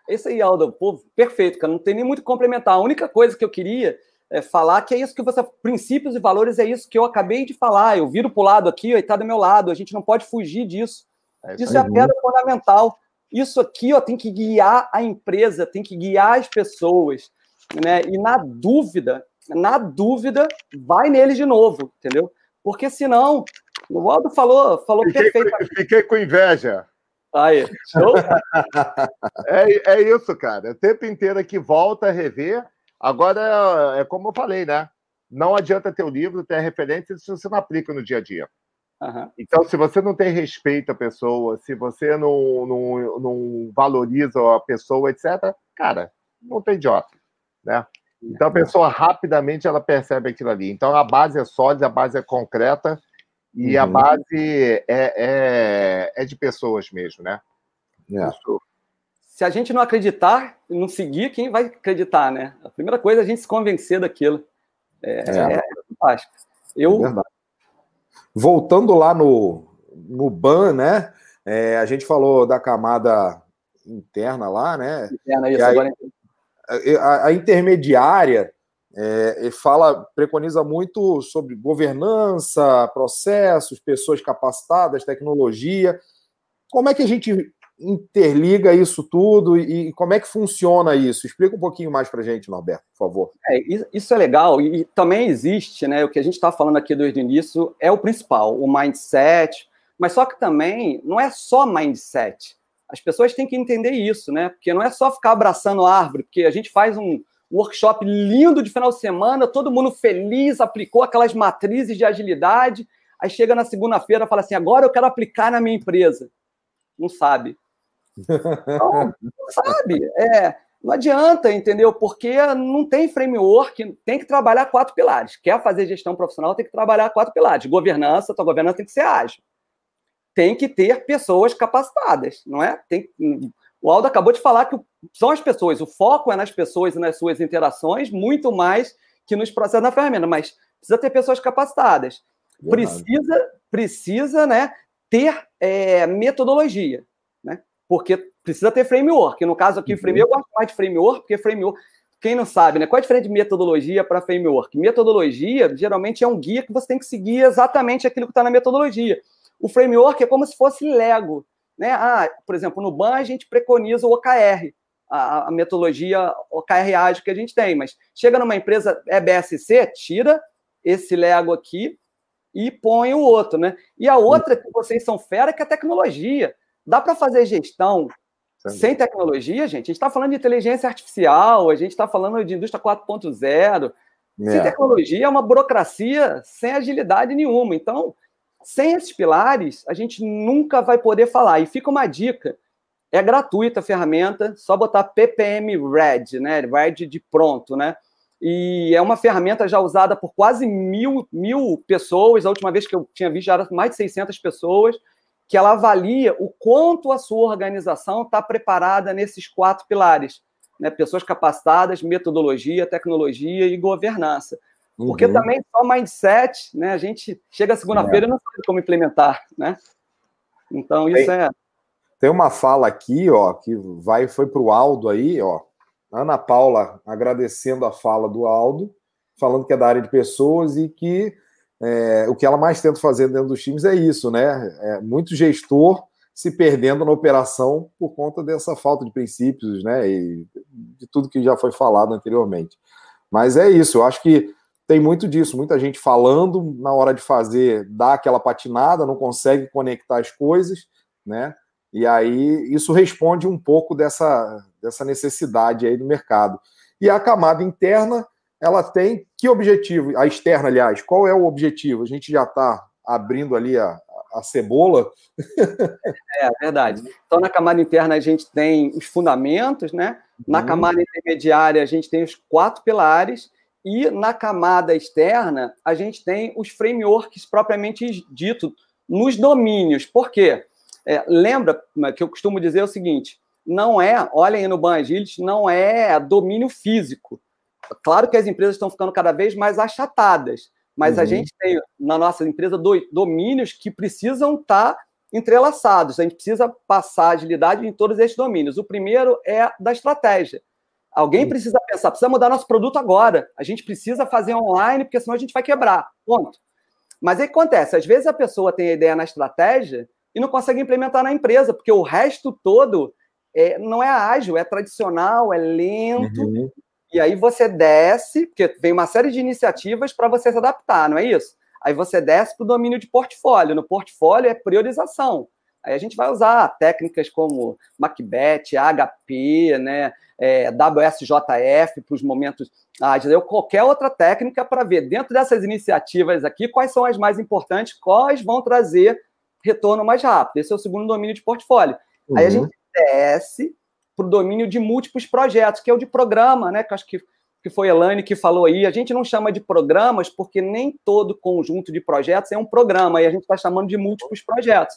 Esse aí, Aldo, pô, perfeito, cara. Não tem nem muito complementar. A única coisa que eu queria é falar que é isso que você. Princípios e valores é isso que eu acabei de falar. Eu viro para o lado aqui, está do meu lado. A gente não pode fugir disso. É isso é a pedra fundamental. Isso aqui ó, tem que guiar a empresa, tem que guiar as pessoas. Né? E na dúvida, na dúvida, vai neles de novo, entendeu? Porque senão, o Aldo falou, falou fiquei, perfeito. Fiquei com inveja. Aí, show? é, é isso, cara. O tempo inteiro que volta a rever. Agora, é como eu falei, né? Não adianta ter o livro, ter a referência se você não aplica no dia a dia. Uhum. Então, se você não tem respeito à pessoa, se você não, não, não valoriza a pessoa, etc., cara, não tem idiota, né? Então, a pessoa rapidamente ela percebe aquilo ali. Então, a base é sólida, a base é concreta e uhum. a base é, é, é, de pessoas mesmo, né? É. Se a gente não acreditar, não seguir, quem vai acreditar, né? A primeira coisa é a gente se convencer daquilo. É, é. é fantástico. Eu, Voltando lá no, no BAN, né? É, a gente falou da camada interna lá, né? Interna, isso, aí, agora... a, a, intermediária é, fala, preconiza muito sobre governança, processos, pessoas capacitadas, tecnologia. Como é que a gente interliga isso tudo e, e, como é que funciona isso? Explica um pouquinho mais para gente, Norberto, por favor. É, isso é legal e também existe, né? O que a gente está falando aqui desde o início é o principal, o mindset, mas só que também não é só mindset. As pessoas têm que entender isso, né? Porque não é só ficar abraçando a árvore, porque a gente faz um workshop lindo de final de semana, todo mundo feliz, aplicou aquelas matrizes de agilidade, aí chega na segunda-feira e fala assim: agora eu quero aplicar na minha empresa. Não sabe. Não, sabe? É, não adianta, entendeu? Porque não tem framework, tem que trabalhar quatro pilares. Quer fazer gestão profissional, tem que trabalhar quatro pilares. Governança, tua governança tem que ser ágil. Tem que ter pessoas capacitadas, não é? Tem, o Aldo acabou de falar que são as pessoas, o foco é nas pessoas e nas suas interações, muito mais que nos processos da ferramenta, mas precisa ter pessoas capacitadas. Precisa, precisa né, ter é, metodologia porque precisa ter framework. No caso aqui, uhum. framework, eu gosto mais de framework, porque framework, quem não sabe, né? Qual é a diferença de metodologia para framework? Metodologia, geralmente, é um guia que você tem que seguir exatamente aquilo que está na metodologia. O framework é como se fosse Lego. Né? Ah, por exemplo, no BAN a gente preconiza o OKR, a, a metodologia OKR ágil que a gente tem, mas chega numa empresa EBSC, tira esse Lego aqui e põe o outro, né? E a outra que vocês são fera que é a tecnologia. Dá para fazer gestão sem tecnologia, gente? A gente está falando de inteligência artificial, a gente está falando de indústria 4.0. É. Sem tecnologia é uma burocracia sem agilidade nenhuma. Então, sem esses pilares, a gente nunca vai poder falar. E fica uma dica: é gratuita a ferramenta, só botar PPM Red, né? Red de pronto, né? E é uma ferramenta já usada por quase mil, mil pessoas. A última vez que eu tinha visto já era mais de 600 pessoas que ela avalia o quanto a sua organização está preparada nesses quatro pilares, né? Pessoas capacitadas, metodologia, tecnologia e governança. Porque uhum. também só mindset, né? A gente chega segunda-feira é. e não sabe como implementar, né? Então isso tem, é. Tem uma fala aqui, ó, que vai foi para o Aldo aí, ó. Ana Paula agradecendo a fala do Aldo, falando que é da área de pessoas e que é, o que ela mais tenta fazer dentro dos times é isso, né? É muito gestor se perdendo na operação por conta dessa falta de princípios, né? E de tudo que já foi falado anteriormente. Mas é isso, eu acho que tem muito disso, muita gente falando na hora de fazer, dá aquela patinada, não consegue conectar as coisas, né? E aí isso responde um pouco dessa, dessa necessidade aí do mercado. E a camada interna, ela tem que objetivo? A externa, aliás, qual é o objetivo? A gente já está abrindo ali a, a cebola. É, verdade. Então, na camada interna, a gente tem os fundamentos, né? Na uhum. camada intermediária, a gente tem os quatro pilares. E na camada externa, a gente tem os frameworks propriamente dito nos domínios. Por quê? É, lembra que eu costumo dizer o seguinte: não é, olhem no Ban Agility, não é domínio físico. Claro que as empresas estão ficando cada vez mais achatadas, mas uhum. a gente tem na nossa empresa domínios que precisam estar entrelaçados. A gente precisa passar agilidade em todos esses domínios. O primeiro é da estratégia. Alguém precisa pensar, precisa mudar nosso produto agora. A gente precisa fazer online, porque senão a gente vai quebrar. Ponto. Mas aí o que acontece? Às vezes a pessoa tem a ideia na estratégia e não consegue implementar na empresa, porque o resto todo é, não é ágil, é tradicional, é lento. Uhum. E aí você desce, porque vem uma série de iniciativas para você se adaptar, não é isso? Aí você desce para o domínio de portfólio. No portfólio é priorização. Aí a gente vai usar técnicas como Macbeth, HP, né, é, WSJF para os momentos ágeis, ou qualquer outra técnica para ver dentro dessas iniciativas aqui quais são as mais importantes, quais vão trazer retorno mais rápido. Esse é o segundo domínio de portfólio. Uhum. Aí a gente desce para o domínio de múltiplos projetos, que é o de programa, né? Que acho que, que foi a Elane que falou aí. A gente não chama de programas porque nem todo conjunto de projetos é um programa, aí a gente está chamando de múltiplos projetos.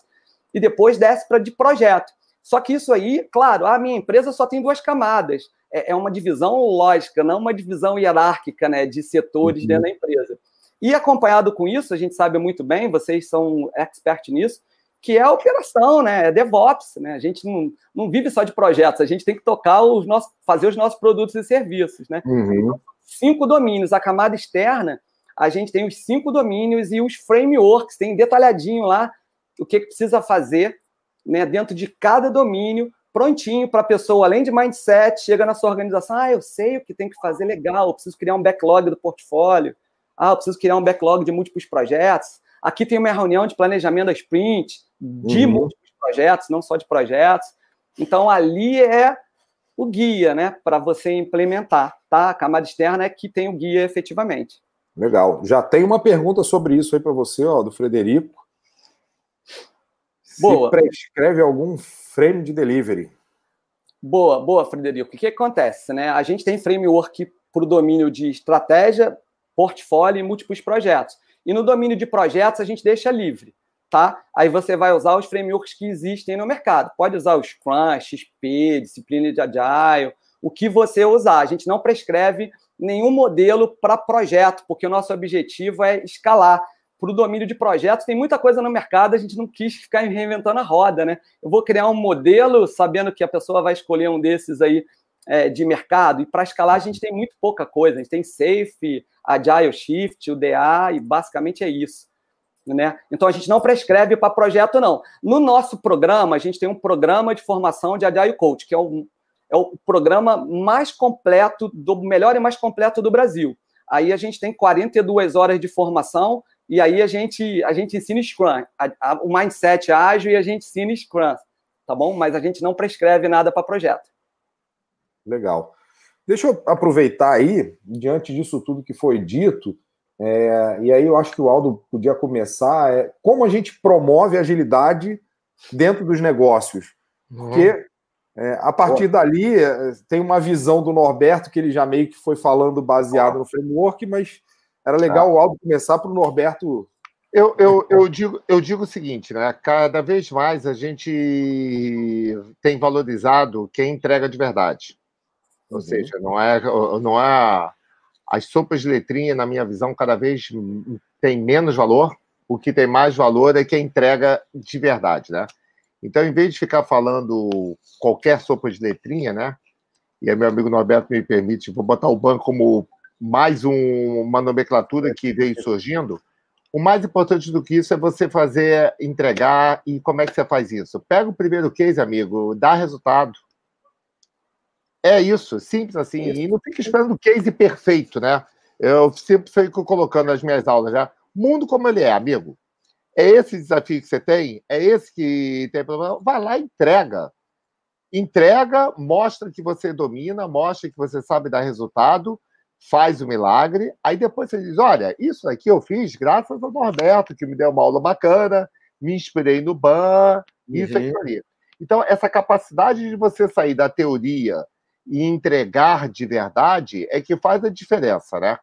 E depois desce para de projeto. Só que isso aí, claro, a minha empresa só tem duas camadas. É, é uma divisão lógica, não uma divisão hierárquica né, de setores uhum. dentro da empresa. E acompanhado com isso, a gente sabe muito bem, vocês são expert nisso, que é a operação, né? É DevOps, né? A gente não, não vive só de projetos, a gente tem que tocar os nossos, fazer os nossos produtos e serviços, né? Uhum. Cinco domínios, a camada externa, a gente tem os cinco domínios e os frameworks, tem detalhadinho lá o que, que precisa fazer, né? Dentro de cada domínio, prontinho para a pessoa, além de mindset, chega na sua organização, ah, eu sei o que tem que fazer, legal, eu preciso criar um backlog do portfólio, ah, eu preciso criar um backlog de múltiplos projetos, aqui tem uma reunião de planejamento da sprint, de uhum. múltiplos projetos, não só de projetos. Então, ali é o guia, né, para você implementar, tá? A camada externa é que tem o guia efetivamente. Legal. Já tem uma pergunta sobre isso aí para você, ó, do Frederico. Boa. Se prescreve algum frame de delivery? Boa, boa, Frederico. O que, que acontece, né? A gente tem framework para o domínio de estratégia, portfólio e múltiplos projetos. E no domínio de projetos, a gente deixa livre tá? Aí você vai usar os frameworks que existem no mercado. Pode usar o Scrum, XP, disciplina de Agile, o que você usar. A gente não prescreve nenhum modelo para projeto, porque o nosso objetivo é escalar. Para o domínio de projetos, tem muita coisa no mercado, a gente não quis ficar reinventando a roda, né? Eu vou criar um modelo sabendo que a pessoa vai escolher um desses aí é, de mercado, e para escalar a gente tem muito pouca coisa. A gente tem Safe, Agile Shift, o DA, e basicamente é isso. Né? Então a gente não prescreve para projeto, não. No nosso programa, a gente tem um programa de formação de Agile Coach, que é o, é o programa mais completo, do melhor e mais completo do Brasil. Aí a gente tem 42 horas de formação e aí a gente, a gente ensina Scrum, a, a, o mindset ágil e a gente ensina Scrum, tá bom? Mas a gente não prescreve nada para projeto. Legal. Deixa eu aproveitar aí, diante disso tudo que foi dito, é, e aí eu acho que o Aldo podia começar. É, como a gente promove agilidade dentro dos negócios? Porque é, a partir dali é, tem uma visão do Norberto que ele já meio que foi falando baseado no framework, mas era legal o Aldo começar para o Norberto. Eu, eu, eu, digo, eu digo o seguinte, né? Cada vez mais a gente tem valorizado quem entrega de verdade. Ou uhum. seja, não é, não é as sopas de letrinha, na minha visão, cada vez tem menos valor. O que tem mais valor é quem entrega de verdade, né? Então, em vez de ficar falando qualquer sopa de letrinha, né? E aí, meu amigo Norberto me permite, vou botar o banco como mais um, uma nomenclatura que veio surgindo. O mais importante do que isso é você fazer, entregar. E como é que você faz isso? Pega o primeiro case, amigo, dá resultado. É isso, simples assim. E não fica esperando o case perfeito, né? Eu sempre fico colocando nas minhas aulas já. Mundo como ele é, amigo. É esse desafio que você tem? É esse que tem problema? Vai lá e entrega. Entrega, mostra que você domina, mostra que você sabe dar resultado, faz o milagre. Aí depois você diz: olha, isso aqui eu fiz graças ao Norberto, que me deu uma aula bacana, me inspirei no BAN, isso uhum. aqui ali. Então, essa capacidade de você sair da teoria e entregar de verdade é que faz a diferença, né?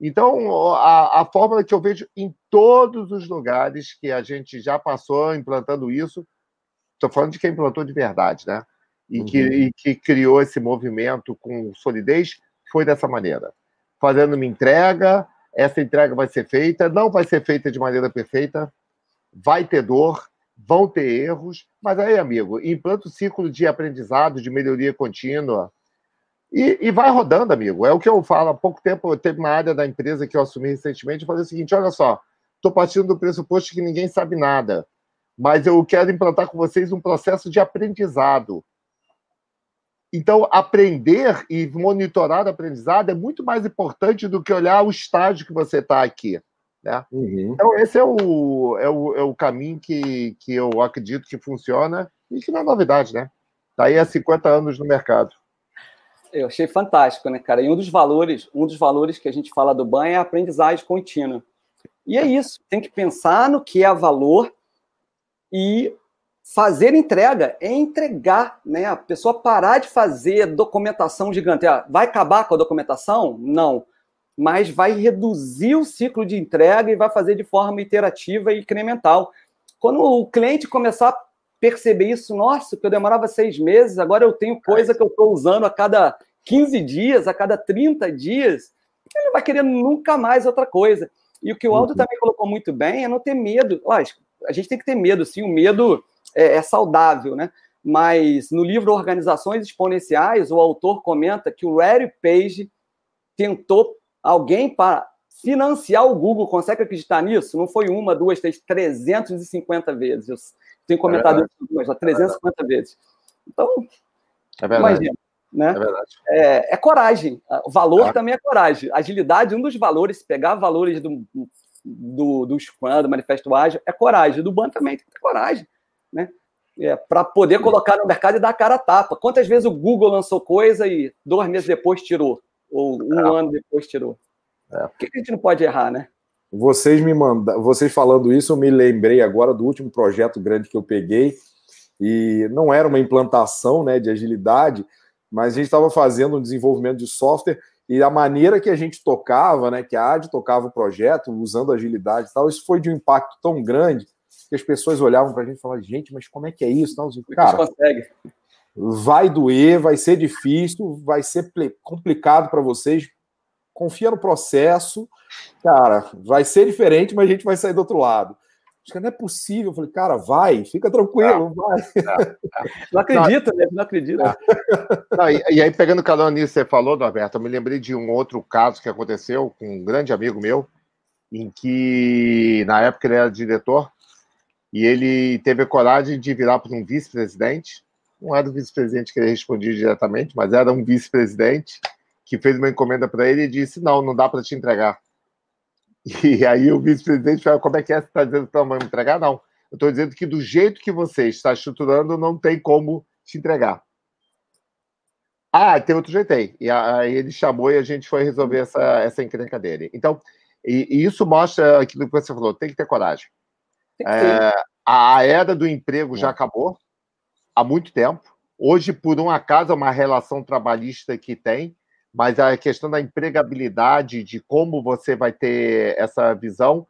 Então, a, a fórmula que eu vejo em todos os lugares que a gente já passou implantando isso, estou falando de quem implantou de verdade, né? E, uhum. que, e que criou esse movimento com solidez, foi dessa maneira. Fazendo uma entrega, essa entrega vai ser feita, não vai ser feita de maneira perfeita, vai ter dor, vão ter erros, mas aí, amigo, implanta o ciclo de aprendizado, de melhoria contínua, e, e, vai rodando, amigo. É o que eu falo. Há pouco tempo, teve uma área da empresa que eu assumi recentemente e falei o seguinte: olha só, estou partindo do pressuposto que ninguém sabe nada, mas eu quero implantar com vocês um processo de aprendizado. Então, aprender e monitorar o aprendizado é muito mais importante do que olhar o estágio que você está aqui. Né? Uhum. Então, esse é o, é o, é o caminho que, que eu acredito que funciona e que não é novidade, né? Está aí há 50 anos no mercado. Eu achei fantástico, né, cara? E um dos valores, um dos valores que a gente fala do banho é a aprendizagem contínua. E é isso, tem que pensar no que é valor e fazer entrega, é entregar, né? A pessoa parar de fazer documentação gigante. Ah, vai acabar com a documentação? Não. Mas vai reduzir o ciclo de entrega e vai fazer de forma iterativa e incremental. Quando o cliente começar a perceber isso, nossa, que eu demorava seis meses, agora eu tenho coisa que eu estou usando a cada 15 dias, a cada 30 dias, ele não vai querer nunca mais outra coisa. E o que o Aldo uhum. também colocou muito bem é não ter medo. Lógico, a gente tem que ter medo, sim, o medo é, é saudável, né? Mas no livro Organizações Exponenciais, o autor comenta que o Larry Page tentou alguém para financiar o Google. Consegue acreditar nisso? Não foi uma, duas, três, 350 vezes. Eu tenho comentado é isso mas 350 é vezes. Então, é imagina. Né? É verdade. É, é coragem. O valor também é coragem. Agilidade, um dos valores, pegar valores do, do, do Scrum, do Manifesto Ágil, é coragem. Do BAN também tem que ter coragem. Né? É, para poder colocar no mercado e dar a cara a tapa. Quantas vezes o Google lançou coisa e dois meses depois tirou? Ou um é. ano depois tirou? É. Por que a gente não pode errar, né? Vocês me mandam, vocês falando isso, eu me lembrei agora do último projeto grande que eu peguei e não era uma implantação, né, de agilidade, mas a gente estava fazendo um desenvolvimento de software e a maneira que a gente tocava, né, que a AD tocava o projeto, usando agilidade e tal, isso foi de um impacto tão grande que as pessoas olhavam para a gente e falavam, gente, mas como é que é isso? Não, cara, consegue. vai doer, vai ser difícil, vai ser complicado para vocês, confia no processo, cara, vai ser diferente, mas a gente vai sair do outro lado. Acho que não é possível. Eu falei, cara, vai, fica tranquilo, vai. Não acredita, né? Não acredita. E, e, aí, pegando o canal nisso que você falou, Norberto, eu me lembrei de um outro caso que aconteceu com um grande amigo meu, em que, na época, ele era diretor, e ele teve a coragem de virar para um vice-presidente. Não era o vice-presidente que ele respondia diretamente, mas era um vice-presidente que fez uma encomenda para ele e disse: Não, não dá para te entregar. E aí o vice-presidente falou: Como é que é? Você está dizendo que não vai me entregar? Não. Eu estou dizendo que do jeito que você está estruturando, não tem como te entregar. Ah, tem outro jeito aí. E aí ele chamou e a gente foi resolver essa, essa encrenca dele. Então, e, e isso mostra aquilo que você falou: tem que ter coragem. Ter. É, a era do emprego já é. acabou há muito tempo. Hoje, por um acaso, é uma relação trabalhista que tem, mas a questão da empregabilidade, de como você vai ter essa visão,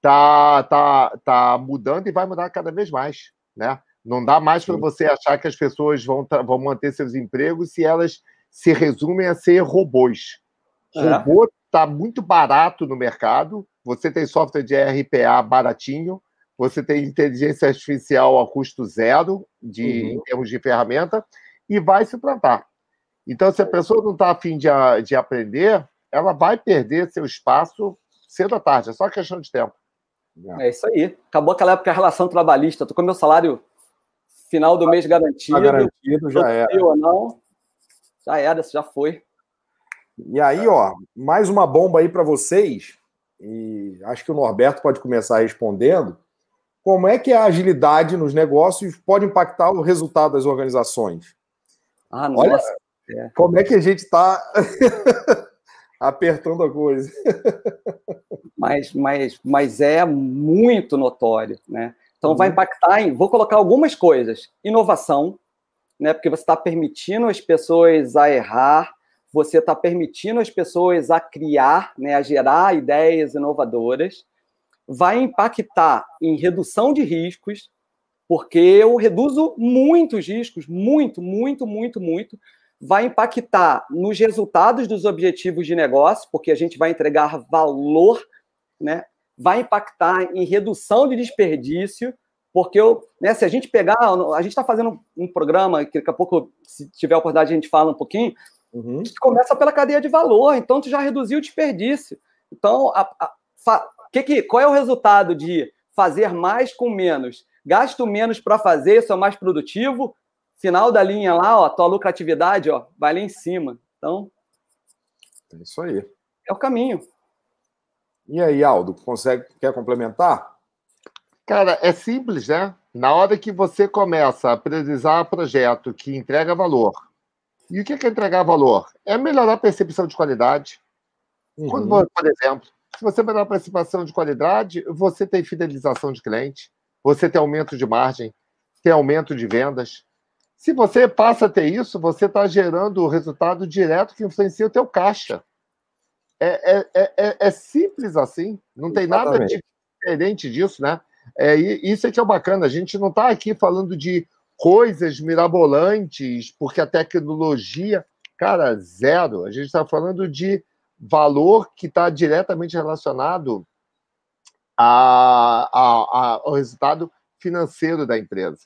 tá, tá, tá mudando e vai mudar cada vez mais, né? Não dá mais para você achar que as pessoas vão, vão manter seus empregos se elas se resumem a ser robôs. É. Robô está muito barato no mercado. Você tem software de RPA baratinho, você tem inteligência artificial a custo zero de, uhum. em termos de ferramenta, e vai se plantar. Então, se a pessoa não está afim de, de aprender, ela vai perder seu espaço cedo ou tarde, é só questão de tempo. É isso aí. Acabou aquela época a relação trabalhista. Tô com meu salário final do mês garantido. Tá garantido, já era. Ou não, já era, já foi. E aí, ó, mais uma bomba aí para vocês. E acho que o Norberto pode começar respondendo. como é que a agilidade nos negócios pode impactar o resultado das organizações? Ah, nossa. Olha, é. como é que a gente está apertando a coisa. mas, mas, mas é muito notório, né? Então, uhum. vai impactar em. Vou colocar algumas coisas. Inovação, né? Porque você está permitindo as pessoas a errar, você está permitindo as pessoas a criar, né? A gerar ideias inovadoras. Vai impactar em redução de riscos, porque eu reduzo muitos riscos, muito, muito, muito, muito vai impactar nos resultados dos objetivos de negócio, porque a gente vai entregar valor, né? vai impactar em redução de desperdício, porque eu, né, se a gente pegar, a gente está fazendo um programa que daqui a pouco, se tiver oportunidade, a gente fala um pouquinho, uhum. que começa pela cadeia de valor, então tu já reduziu o desperdício. Então, a, a, fa, que que, qual é o resultado de fazer mais com menos? Gasto menos para fazer, sou mais produtivo, final da linha lá, ó, tua lucratividade, ó, vai lá em cima. Então, é isso aí. É o caminho. E aí, Aldo, consegue quer complementar? Cara, é simples, né? Na hora que você começa a priorizar projeto que entrega valor. E o que é entregar valor? É melhorar a percepção de qualidade. Uhum. Quando, por exemplo, se você melhorar a percepção de qualidade, você tem fidelização de cliente, você tem aumento de margem, tem aumento de vendas, se você passa a ter isso, você está gerando o resultado direto que influencia o teu caixa. É, é, é, é, é simples assim, não tem Exatamente. nada diferente disso, né? É, isso é que é bacana, a gente não está aqui falando de coisas mirabolantes, porque a tecnologia, cara, zero. A gente está falando de valor que está diretamente relacionado a, a, a, ao resultado financeiro da empresa.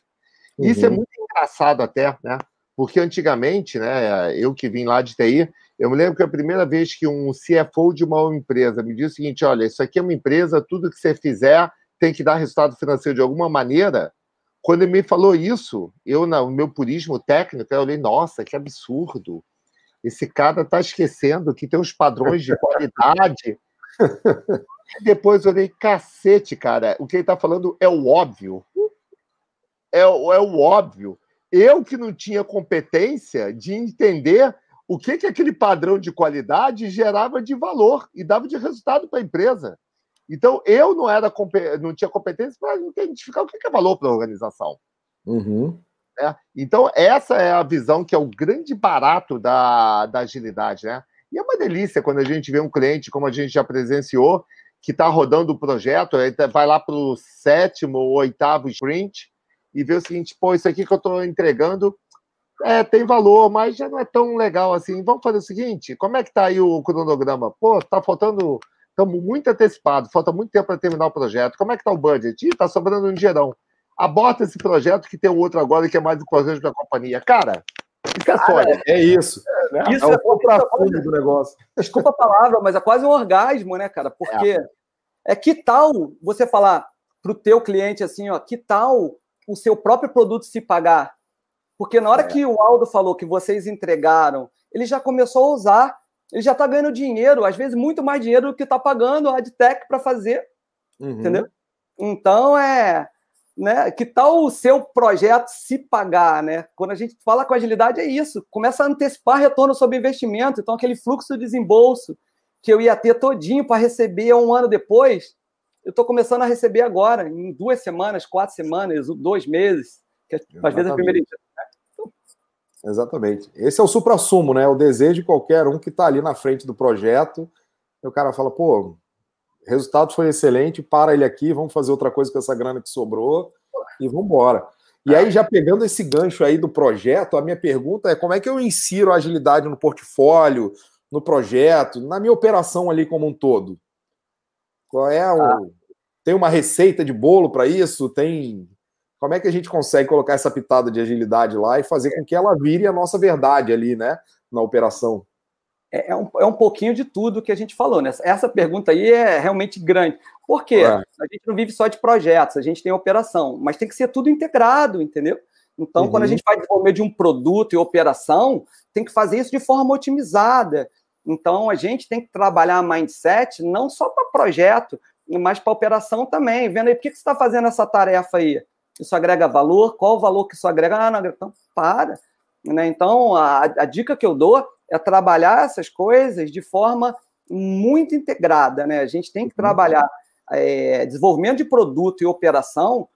Uhum. Isso é uhum. muito engraçado até, né? Porque antigamente, né, eu que vim lá de TI, eu me lembro que a primeira vez que um CFO de uma empresa me disse o seguinte: olha, isso aqui é uma empresa, tudo que você fizer tem que dar resultado financeiro de alguma maneira. Quando ele me falou isso, eu, no meu purismo técnico, eu olhei, nossa, que absurdo. Esse cara está esquecendo que tem os padrões de qualidade. Depois eu olhei, cacete, cara, o que ele está falando é o óbvio é, é o óbvio. Eu que não tinha competência de entender o que, que aquele padrão de qualidade gerava de valor e dava de resultado para a empresa. Então, eu não era não tinha competência para identificar o que é valor para a organização. Uhum. É? Então, essa é a visão que é o grande barato da, da agilidade. Né? E é uma delícia quando a gente vê um cliente, como a gente já presenciou, que está rodando o projeto, vai lá para o sétimo ou oitavo sprint, e ver o seguinte, pô, isso aqui que eu estou entregando é, tem valor, mas já não é tão legal assim. Vamos fazer o seguinte, como é que está aí o cronograma? Pô, está faltando, estamos muito antecipados, falta muito tempo para terminar o projeto. Como é que está o budget? Ih, tá sobrando um dinheirão. Aborta esse projeto que tem um outro agora que é mais importante para a companhia. Cara, fica só. É isso. É, né? Isso é, é o profundo do negócio. Desculpa a palavra, mas é quase um orgasmo, né, cara? Porque é, é que tal você falar para o teu cliente assim, ó, que tal o seu próprio produto se pagar. Porque na hora é. que o Aldo falou que vocês entregaram, ele já começou a usar, ele já está ganhando dinheiro, às vezes muito mais dinheiro do que está pagando a AdTech para fazer. Uhum. Entendeu? Então é. Né, que tal o seu projeto se pagar, né? Quando a gente fala com agilidade é isso, começa a antecipar retorno sobre investimento, então aquele fluxo de desembolso que eu ia ter todinho para receber um ano depois, eu estou começando a receber agora, em duas semanas, quatro semanas, dois meses, que Exatamente. às vezes é a primeira. Exatamente. Esse é o supra-sumo, né? O desejo de qualquer um que está ali na frente do projeto. E o cara fala, pô, resultado foi excelente, para ele aqui, vamos fazer outra coisa com essa grana que sobrou e vamos embora. E aí, já pegando esse gancho aí do projeto, a minha pergunta é como é que eu insiro a agilidade no portfólio, no projeto, na minha operação ali como um todo? Qual é o. Ah. Tem uma receita de bolo para isso? Tem. Como é que a gente consegue colocar essa pitada de agilidade lá e fazer com que ela vire a nossa verdade ali, né? Na operação? É, é um, é um pouquinho de tudo que a gente falou, né? Essa pergunta aí é realmente grande. Por quê? É. A gente não vive só de projetos, a gente tem operação, mas tem que ser tudo integrado, entendeu? Então, uhum. quando a uhum. gente vai desenvolver de um produto e operação, tem que fazer isso de forma otimizada. Então, a gente tem que trabalhar mindset não só para projeto, mas para operação também, vendo aí, por que, que você está fazendo essa tarefa aí? Isso agrega valor? Qual o valor que isso agrega? Ah, não, então para. Né? Então, a, a dica que eu dou é trabalhar essas coisas de forma muito integrada. Né? A gente tem que trabalhar é, desenvolvimento de produto e operação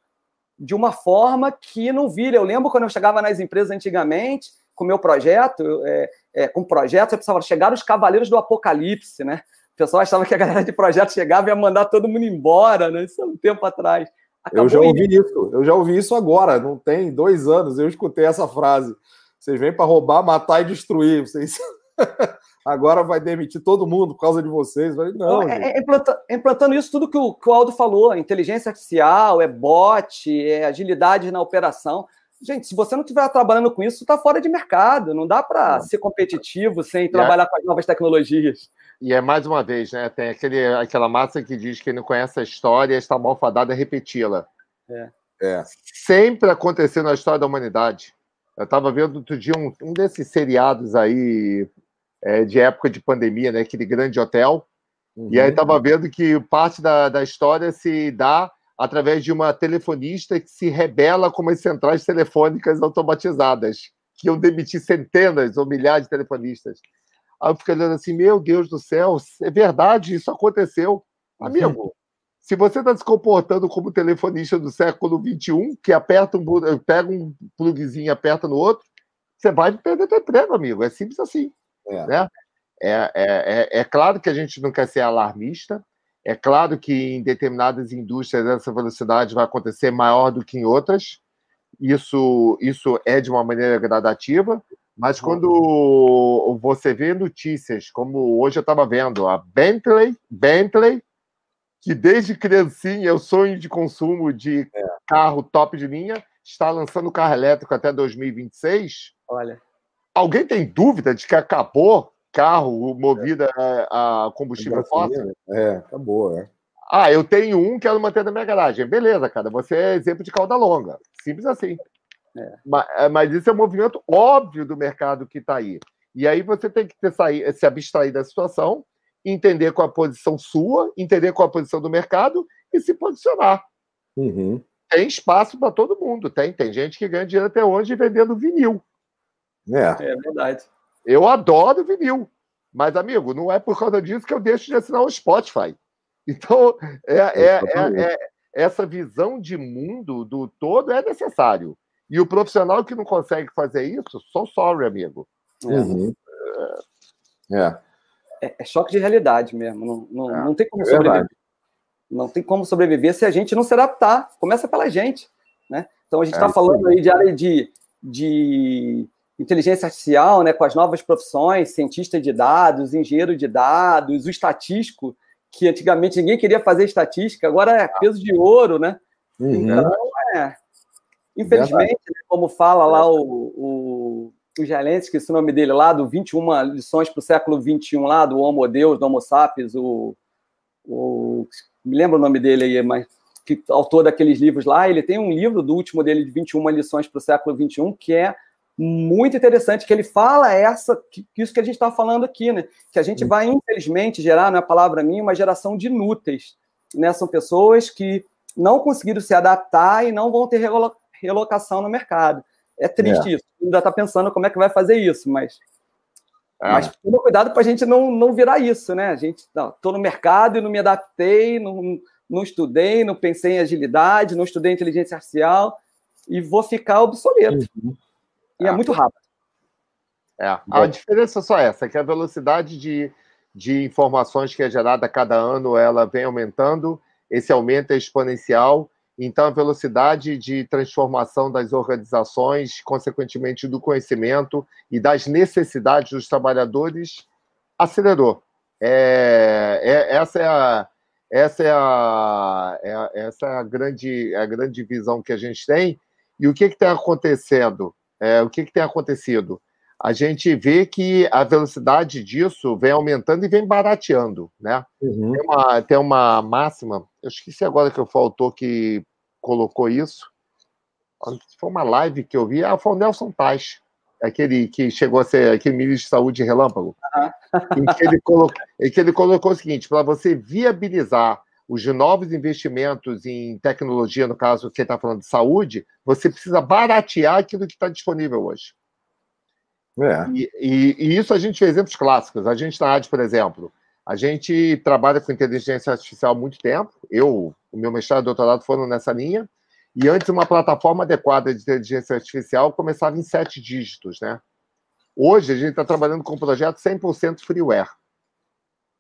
de uma forma que não vire. Eu lembro quando eu chegava nas empresas antigamente, com o meu projeto, é, é, com projeto, eu precisava chegar os cavaleiros do apocalipse, né? O pessoal achava que a galera de projeto chegava e ia mandar todo mundo embora, né? Isso é um tempo atrás. Acabou eu já ouvi isso, eu já ouvi isso agora, não tem dois anos, eu escutei essa frase. Vocês vêm para roubar, matar e destruir. Vocês... agora vai demitir todo mundo por causa de vocês. Não, é, é implantando, implantando, isso tudo que o, que o Aldo falou: inteligência artificial, é bot, é agilidade na operação. Gente, se você não estiver trabalhando com isso, está fora de mercado. Não dá para ser competitivo sem trabalhar com as novas tecnologias. E é mais uma vez, né? Tem aquele, aquela massa que diz que não conhece a história está mal fadado a repeti-la. É. é. Sempre aconteceu na história da humanidade. Eu estava vendo outro dia um, um desses seriados aí é, de época de pandemia, né? Aquele grande hotel. Uhum. E aí estava uhum. vendo que parte da, da história se dá através de uma telefonista que se rebela com as centrais telefônicas automatizadas, que iam demitir centenas ou milhares de telefonistas. Aí eu fico olhando assim, meu Deus do céu, é verdade, isso aconteceu. Amigo, se você está se comportando como telefonista do século XXI, que aperta um, pega um plugzinho e aperta no outro, você vai perder seu emprego, amigo. É simples assim. É. Né? É, é, é, é, claro que a gente não quer ser alarmista, é claro que em determinadas indústrias essa velocidade vai acontecer maior do que em outras, isso, isso é de uma maneira gradativa, mas quando você vê notícias, como hoje eu estava vendo, a Bentley, Bentley, que desde criancinha é o sonho de consumo de é. carro top de linha, está lançando carro elétrico até 2026. Olha. Alguém tem dúvida de que acabou carro movido é. a, a combustível fóssil? É, acabou, é. Ah, eu tenho um, quero manter na minha garagem. Beleza, cara, você é exemplo de cauda longa. Simples assim. É. Mas, é, mas, isso é um movimento óbvio do mercado que está aí. E aí você tem que ter, sair, se abstrair da situação, entender qual a posição sua, entender qual a posição do mercado e se posicionar. Uhum. Tem espaço para todo mundo, tem. Tem gente que ganha dinheiro até hoje vendendo vinil. É, é verdade. Eu adoro vinil. Mas, amigo, não é por causa disso que eu deixo de assinar o Spotify. Então, é, é, é, é essa visão de mundo do todo é necessário. E o profissional que não consegue fazer isso, sou sorry, amigo. Uhum. É. é. é. choque de realidade mesmo. Não, não, é. não tem como é sobreviver. Não tem como sobreviver se a gente não se adaptar. Começa pela gente. Né? Então a gente está é, falando aí de área de, de inteligência artificial, né, com as novas profissões, cientista de dados, engenheiro de dados, o estatístico, que antigamente ninguém queria fazer estatística, agora é peso de ouro, né? Uhum. Então, é, Infelizmente, né, como fala lá o, o, o Gelensky, esse nome dele lá, do 21 lições para o século XXI, lá, do Homo Deus, do Homo Sapiens, o, o, me lembro o nome dele aí, mas que, autor daqueles livros lá, ele tem um livro do último dele, de 21 lições para o século XXI, que é muito interessante, que ele fala essa, que, isso que a gente está falando aqui, né? Que a gente vai, infelizmente, gerar, não é palavra minha, uma geração de inúteis. Né? São pessoas que não conseguiram se adaptar e não vão ter relocação no mercado. É triste é. isso. Ainda está pensando como é que vai fazer isso, mas. É. Mas toma cuidado para a gente não, não virar isso, né? A gente estou no mercado e não me adaptei, não, não estudei, não pensei em agilidade, não estudei inteligência artificial e vou ficar obsoleto. Uhum. E é. é muito rápido. É. A diferença é só essa, que a velocidade de, de informações que é gerada a cada ano ela vem aumentando, esse aumento é exponencial então, a velocidade de transformação das organizações, consequentemente do conhecimento e das necessidades dos trabalhadores, acelerou. É, é, essa é a, essa é a, é, essa é a grande, a grande visão que a gente tem. E o que está acontecendo? É, o que, que tem acontecido? A gente vê que a velocidade disso vem aumentando e vem barateando, né? Uhum. Tem, uma, tem uma máxima, eu esqueci agora que foi o autor que colocou isso. Foi uma live que eu vi, ah, foi o Nelson Tais, aquele que chegou a ser aquele ministro de saúde relâmpago, uhum. em, que ele colocou, em que ele colocou o seguinte: para você viabilizar os novos investimentos em tecnologia, no caso, quem está falando de saúde, você precisa baratear aquilo que está disponível hoje. É. E, e, e, isso a gente vê exemplos clássicos. A gente na AD, por exemplo, a gente trabalha com inteligência artificial há muito tempo. Eu, o meu mestrado e doutorado foram nessa linha. E antes, uma plataforma adequada de inteligência artificial começava em sete dígitos, né? Hoje, a gente está trabalhando com um projeto 100% freeware.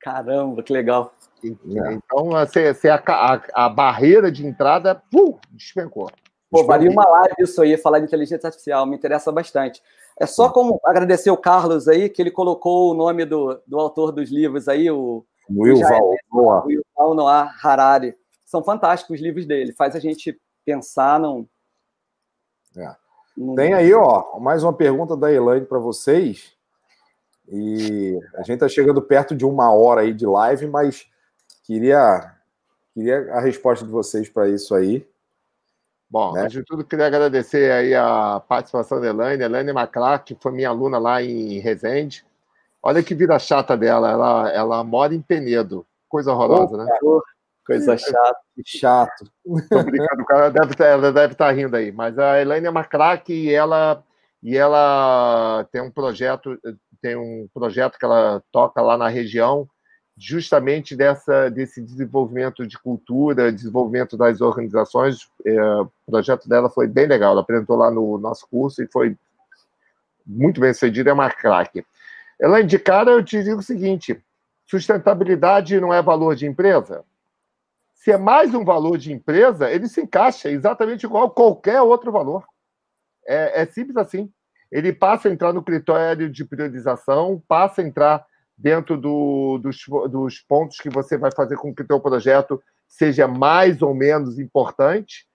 Caramba, que legal. É. Então, assim, assim, a, a, a, barreira de entrada pum, despencou. Pô, valia uma live isso aí, falar de inteligência artificial, me interessa bastante. É só como agradecer o Carlos aí, que ele colocou o nome do, do autor dos livros aí, o Wilval Noah. Wilval Noah Harari. São fantásticos os livros dele, faz a gente pensar num... É. num... Tem aí, ó, mais uma pergunta da Elaine para vocês. E a gente está chegando perto de uma hora aí de live, mas queria, queria a resposta de vocês para isso aí. Bom, né? antes de tudo, queria agradecer aí a participação da Elaine. Elaine Maclac, que foi minha aluna lá em Resende. Olha que vida chata dela. Ela, ela mora em Penedo. Coisa horrorosa, Opa, né? Coisa chata. Chato. Tô brincando, ela deve, ela deve estar rindo aí. Mas a Elaine é uma craque e ela, e ela tem um projeto, tem um projeto que ela toca lá na região, justamente dessa, desse desenvolvimento de cultura, desenvolvimento das organizações. É, o projeto dela foi bem legal, ela apresentou lá no nosso curso e foi muito bem sucedido, é uma craque. Ela de cara, eu te digo o seguinte: sustentabilidade não é valor de empresa? Se é mais um valor de empresa, ele se encaixa exatamente igual a qualquer outro valor. É, é simples assim. Ele passa a entrar no critério de priorização, passa a entrar dentro do, dos, dos pontos que você vai fazer com que o teu projeto seja mais ou menos importante.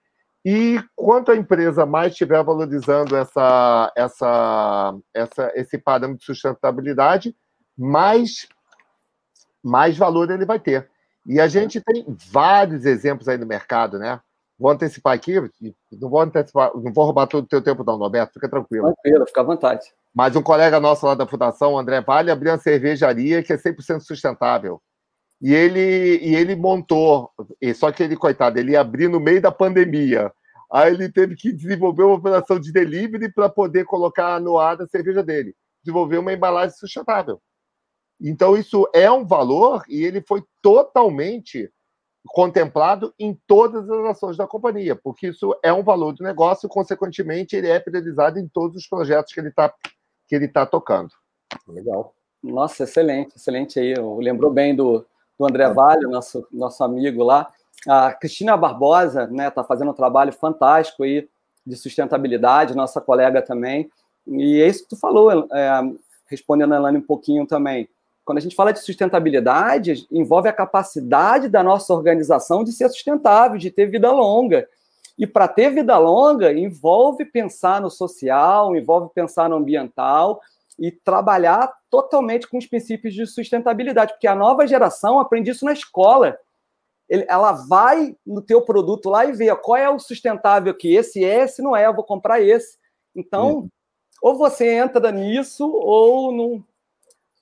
E quanto a empresa mais estiver valorizando essa, essa, essa, esse parâmetro de sustentabilidade, mais, mais valor ele vai ter. E a gente tem vários exemplos aí no mercado, né? Vou antecipar aqui, não vou antecipar, não vou roubar todo o teu tempo, não, Roberto, fica tranquilo. Tranquilo, fica à vontade. Mas um colega nosso lá da Fundação, André Vale, abriu uma cervejaria que é 100% sustentável. E ele, e ele montou, só que ele, coitado, ele ia abrir no meio da pandemia. Aí ele teve que desenvolver uma operação de delivery para poder colocar no ar a cerveja dele. Desenvolver uma embalagem sustentável. Então, isso é um valor e ele foi totalmente contemplado em todas as ações da companhia, porque isso é um valor do negócio e, consequentemente, ele é priorizado em todos os projetos que ele está que ele está tocando. Legal. Nossa, excelente, excelente aí. Lembrou bem do, do André Vale, nosso, nosso amigo lá. A Cristina Barbosa né, está fazendo um trabalho fantástico aí de sustentabilidade, nossa colega também. E é isso que tu falou, é, respondendo a Elane um pouquinho também. Quando a gente fala de sustentabilidade, envolve a capacidade da nossa organização de ser sustentável, de ter vida longa. E para ter vida longa, envolve pensar no social, envolve pensar no ambiental e trabalhar totalmente com os princípios de sustentabilidade, porque a nova geração aprende isso na escola. ela vai no teu produto lá e vê qual é o sustentável que esse é, esse não é, eu vou comprar esse. Então, hum. ou você entra nisso ou não,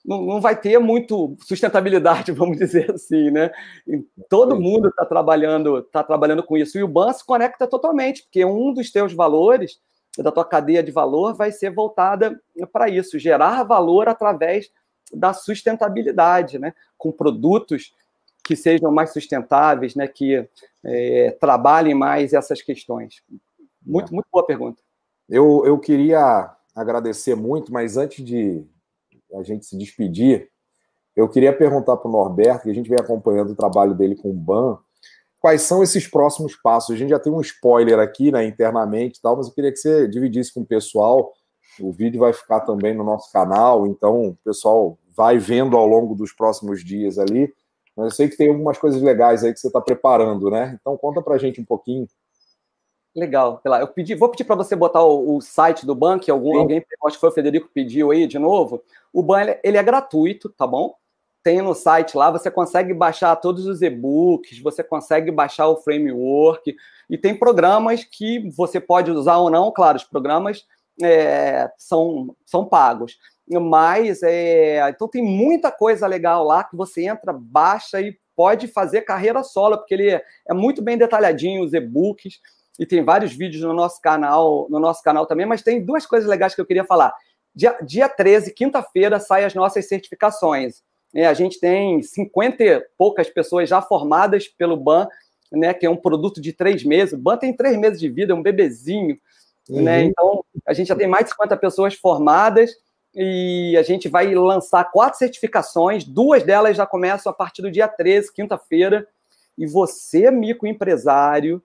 não, não vai ter muito sustentabilidade, vamos dizer assim, né? E todo mundo está trabalhando, tá trabalhando com isso. E o BAN se conecta totalmente, porque um dos teus valores, da tua cadeia de valor, vai ser voltada para isso, gerar valor através da sustentabilidade, né? Com produtos que sejam mais sustentáveis, né? Que é, trabalhem mais essas questões. Muito, muito boa pergunta. Eu, eu queria agradecer muito, mas antes de, a gente se despedir, eu queria perguntar para o Norberto, que a gente vem acompanhando o trabalho dele com o BAN, quais são esses próximos passos? A gente já tem um spoiler aqui, né, internamente e tal, mas eu queria que você dividisse com o pessoal. O vídeo vai ficar também no nosso canal, então o pessoal vai vendo ao longo dos próximos dias ali. Mas eu sei que tem algumas coisas legais aí que você está preparando, né? Então conta para a gente um pouquinho. Legal. Eu pedi, vou pedir para você botar o, o, site do banco, que algum, alguém, acho que foi o Federico pediu aí de novo. O ban ele, ele é gratuito, tá bom? Tem no site lá, você consegue baixar todos os e-books, você consegue baixar o framework, e tem programas que você pode usar ou não, claro, os programas é, são, são pagos. Mas, é, então tem muita coisa legal lá que você entra, baixa e pode fazer carreira solo, porque ele é, é muito bem detalhadinho, os e-books, e tem vários vídeos no nosso canal, no nosso canal também, mas tem duas coisas legais que eu queria falar. Dia, dia 13, quinta-feira, saem as nossas certificações. É, a gente tem 50 e poucas pessoas já formadas pelo BAN, né, que é um produto de três meses. O BAN tem três meses de vida, é um bebezinho. Uhum. Né? Então, a gente já tem mais de 50 pessoas formadas e a gente vai lançar quatro certificações, duas delas já começam a partir do dia 13, quinta-feira. E você, microempresário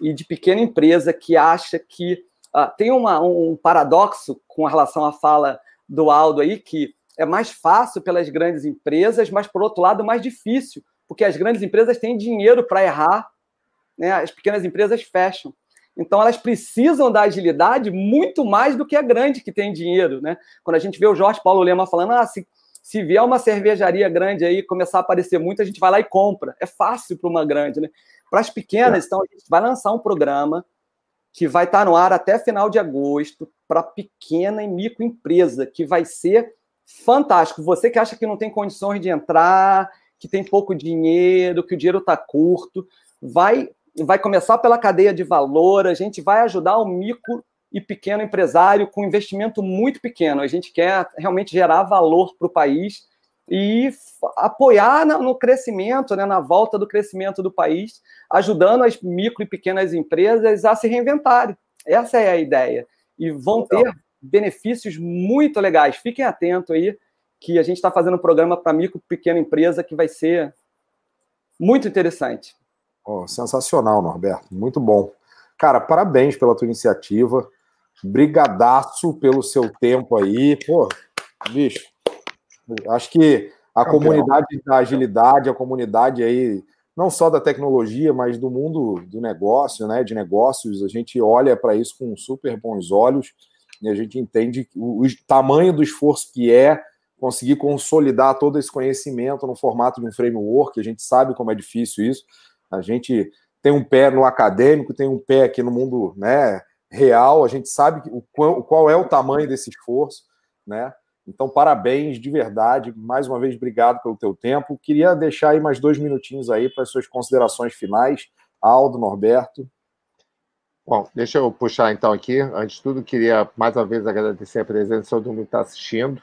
e de pequena empresa que acha que ah, tem uma, um paradoxo com relação à fala do Aldo aí, que é mais fácil pelas grandes empresas, mas, por outro lado, mais difícil, porque as grandes empresas têm dinheiro para errar, né? as pequenas empresas fecham. Então, elas precisam da agilidade muito mais do que a grande que tem dinheiro. Né? Quando a gente vê o Jorge Paulo Lema falando, ah, se, se vier uma cervejaria grande aí começar a aparecer muito, a gente vai lá e compra. É fácil para uma grande. Né? Para as pequenas, então, a gente vai lançar um programa que vai estar no ar até final de agosto para pequena e microempresa, que vai ser fantástico. Você que acha que não tem condições de entrar, que tem pouco dinheiro, que o dinheiro está curto, vai vai começar pela cadeia de valor, a gente vai ajudar o micro e pequeno empresário com investimento muito pequeno. A gente quer realmente gerar valor para o país e apoiar no crescimento, né, na volta do crescimento do país, ajudando as micro e pequenas empresas a se reinventarem. Essa é a ideia. E vão ter benefícios muito legais. Fiquem atentos aí, que a gente está fazendo um programa para micro e pequena empresa que vai ser muito interessante. Oh, sensacional, Norberto. Muito bom. Cara, parabéns pela tua iniciativa. Brigadaço pelo seu tempo aí. Pô, bicho, acho que a comunidade da agilidade, a comunidade aí, não só da tecnologia, mas do mundo do negócio, né, de negócios, a gente olha para isso com super bons olhos e a gente entende o, o tamanho do esforço que é conseguir consolidar todo esse conhecimento no formato de um framework, a gente sabe como é difícil isso, a gente tem um pé no acadêmico, tem um pé aqui no mundo né, real, a gente sabe o qual, qual é o tamanho desse esforço, né? Então, parabéns de verdade. Mais uma vez, obrigado pelo teu tempo. Queria deixar aí mais dois minutinhos aí para as suas considerações finais. Aldo, Norberto. Bom, deixa eu puxar então aqui. Antes de tudo, queria mais uma vez agradecer a presença de todo mundo que está assistindo.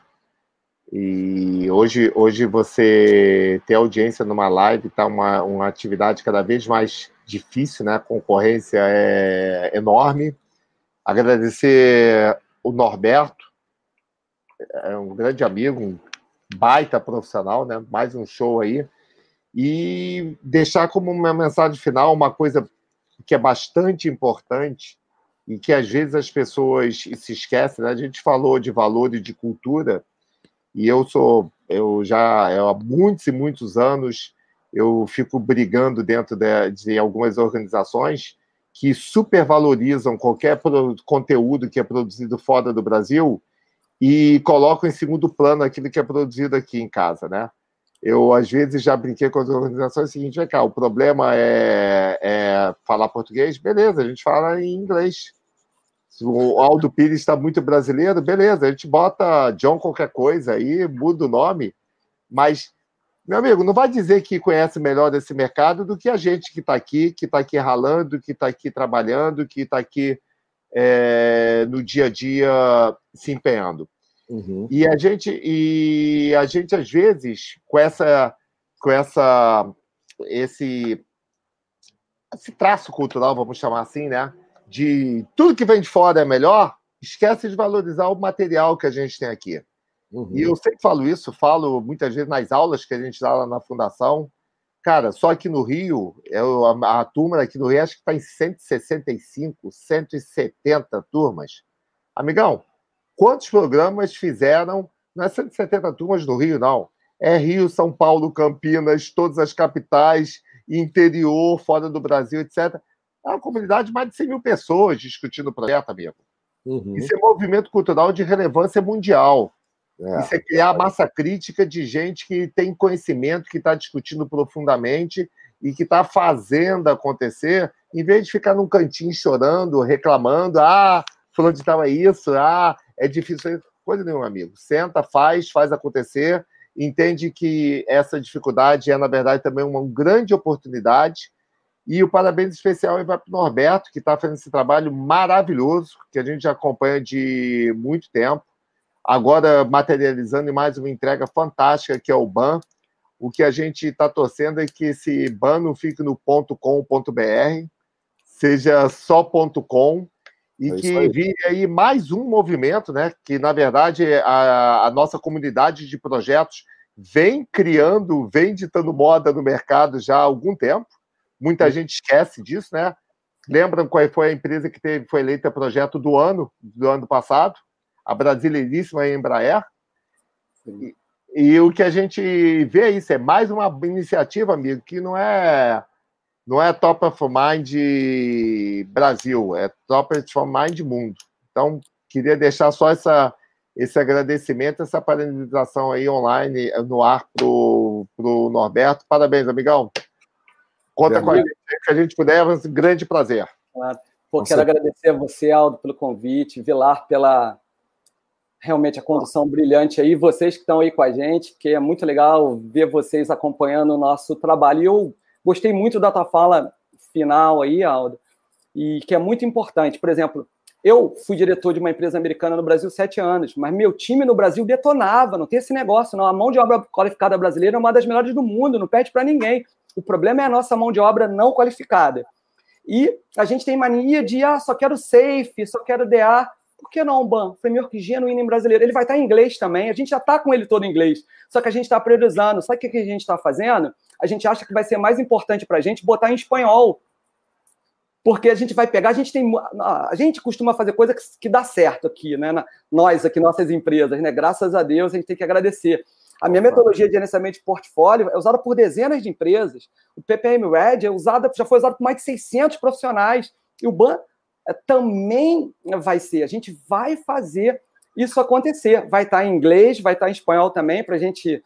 E hoje, hoje você ter audiência numa live está uma, uma atividade cada vez mais difícil, né? A concorrência é enorme. Agradecer o Norberto, é um grande amigo, um baita profissional, né? Mais um show aí. E deixar como uma mensagem final uma coisa que é bastante importante e que às vezes as pessoas se esquecem, né? A gente falou de valor e de cultura, e eu sou, eu já eu, há muitos e muitos anos eu fico brigando dentro de, de algumas organizações que supervalorizam qualquer conteúdo que é produzido fora do Brasil e colocam em segundo plano aquilo que é produzido aqui em casa, né? Eu, às vezes, já brinquei com as organizações o seguinte, cá, o problema é, é falar português? Beleza, a gente fala em inglês. Se o Aldo Pires está muito brasileiro, beleza, a gente bota John qualquer coisa aí, muda o nome, mas, meu amigo, não vai dizer que conhece melhor esse mercado do que a gente que está aqui, que está aqui ralando, que está aqui trabalhando, que está aqui é, no dia a dia se empenhando. Uhum. E a gente, e a gente às vezes com essa, com essa, esse, esse traço cultural, vamos chamar assim, né? de tudo que vem de fora é melhor, esquece de valorizar o material que a gente tem aqui. Uhum. E eu sempre falo isso, falo muitas vezes nas aulas que a gente dá lá na Fundação. Cara, só aqui no Rio, eu, a, a turma aqui no Rio acho que está em 165, 170 turmas. Amigão, quantos programas fizeram? Não é 170 turmas no Rio, não. É Rio, São Paulo, Campinas, todas as capitais, interior, fora do Brasil, etc. É uma comunidade de mais de 100 mil pessoas discutindo o projeto, amigo. Uhum. Isso é movimento cultural de relevância mundial. É. Isso é criar massa crítica de gente que tem conhecimento, que está discutindo profundamente e que está fazendo acontecer, em vez de ficar num cantinho chorando, reclamando, ah, falando de tal é isso, ah, é difícil. Coisa nenhuma, amigo. Senta, faz, faz acontecer entende que essa dificuldade é, na verdade, também uma grande oportunidade. E o parabéns especial vai para o Norberto, que está fazendo esse trabalho maravilhoso, que a gente acompanha de muito tempo. Agora materializando em mais uma entrega fantástica, que é o BAN. O que a gente está torcendo é que esse BAN não fique no .com.br, seja só .com, e é que vire aí mais um movimento, né? Que na verdade a, a, nossa comunidade de projetos vem criando, vem ditando moda no mercado já há algum tempo. Muita Sim. gente esquece disso, né? Lembram qual foi a empresa que teve, foi eleita projeto do ano, do ano passado? A brasileiríssima Embraer. E, e o que a gente vê é isso, é mais uma iniciativa, amigo, que não é não é Top of Mind Brasil, é Top of Mind Mundo. Então, queria deixar só essa, esse agradecimento, essa paralisação aí online no ar para o Norberto. Parabéns, amigão. Conta com a gente, que a gente puder, é um grande prazer. Claro. Pô, quero agradecer a você, Aldo, pelo convite, Vilar, pela realmente a condução brilhante aí, vocês que estão aí com a gente, que é muito legal ver vocês acompanhando o nosso trabalho. E eu Gostei muito da tua fala final aí, Aldo, e que é muito importante. Por exemplo, eu fui diretor de uma empresa americana no Brasil sete anos, mas meu time no Brasil detonava, não tem esse negócio, não. A mão de obra qualificada brasileira é uma das melhores do mundo, não pede para ninguém. O problema é a nossa mão de obra não qualificada. E a gente tem mania de, ah, só quero safe, só quero DA. Por que não, BAN? Framework genuíno em brasileiro. Ele vai estar em inglês também. A gente já está com ele todo em inglês. Só que a gente está priorizando. Sabe o que a gente está fazendo? A gente acha que vai ser mais importante para a gente botar em espanhol. Porque a gente vai pegar, a gente tem. A gente costuma fazer coisa que, que dá certo aqui, né? Nós aqui, nossas empresas, né? Graças a Deus, a gente tem que agradecer. A minha metodologia de gerenciamento de portfólio é usada por dezenas de empresas. O PPM Red é usada, já foi usado por mais de 600 profissionais. E o BAN também vai ser. A gente vai fazer isso acontecer. Vai estar em inglês, vai estar em espanhol também, para a gente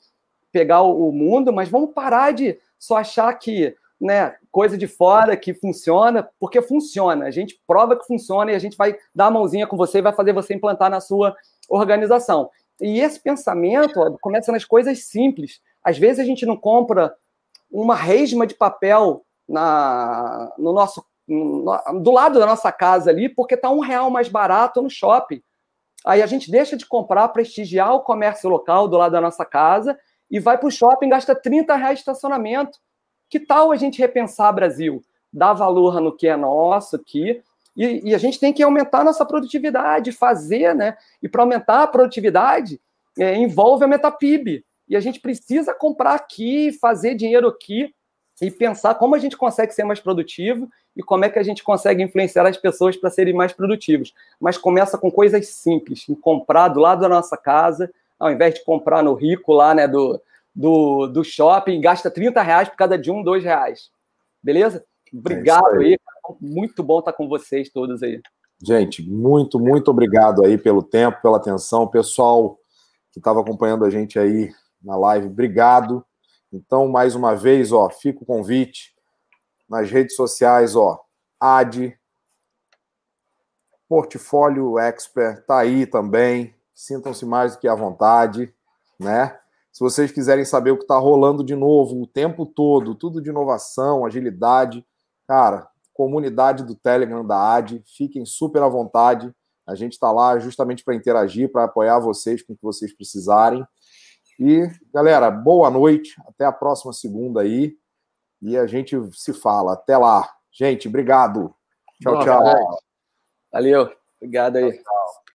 pegar o mundo, mas vamos parar de só achar que né, coisa de fora que funciona, porque funciona. A gente prova que funciona e a gente vai dar a mãozinha com você e vai fazer você implantar na sua organização. E esse pensamento ó, começa nas coisas simples. Às vezes a gente não compra uma resma de papel na, no nosso do lado da nossa casa ali, porque está um real mais barato no shopping. Aí a gente deixa de comprar, prestigiar o comércio local do lado da nossa casa e vai para o shopping, gasta 30 reais de estacionamento. Que tal a gente repensar Brasil? Dar valor no que é nosso aqui. E, e a gente tem que aumentar nossa produtividade, fazer, né? E para aumentar a produtividade, é, envolve aumentar PIB. E a gente precisa comprar aqui, fazer dinheiro aqui e pensar como a gente consegue ser mais produtivo e como é que a gente consegue influenciar as pessoas para serem mais produtivos. Mas começa com coisas simples, em comprar do lado da nossa casa, ao invés de comprar no rico lá, né, do, do, do shopping, gasta 30 reais por cada de um, dois reais. Beleza? Obrigado é aí. aí. Muito bom estar com vocês todos aí. Gente, muito, muito obrigado aí pelo tempo, pela atenção. Pessoal que estava acompanhando a gente aí na live, obrigado. Então, mais uma vez, ó, fica o convite nas redes sociais, ó, AD, Portfólio Expert, tá aí também. Sintam-se mais do que à vontade, né? Se vocês quiserem saber o que está rolando de novo o tempo todo, tudo de inovação, agilidade, cara, comunidade do Telegram da AD, fiquem super à vontade. A gente está lá justamente para interagir, para apoiar vocês com o que vocês precisarem. E, galera, boa noite. Até a próxima segunda aí. E a gente se fala. Até lá. Gente, obrigado. Tchau, tchau. Valeu. Obrigado aí.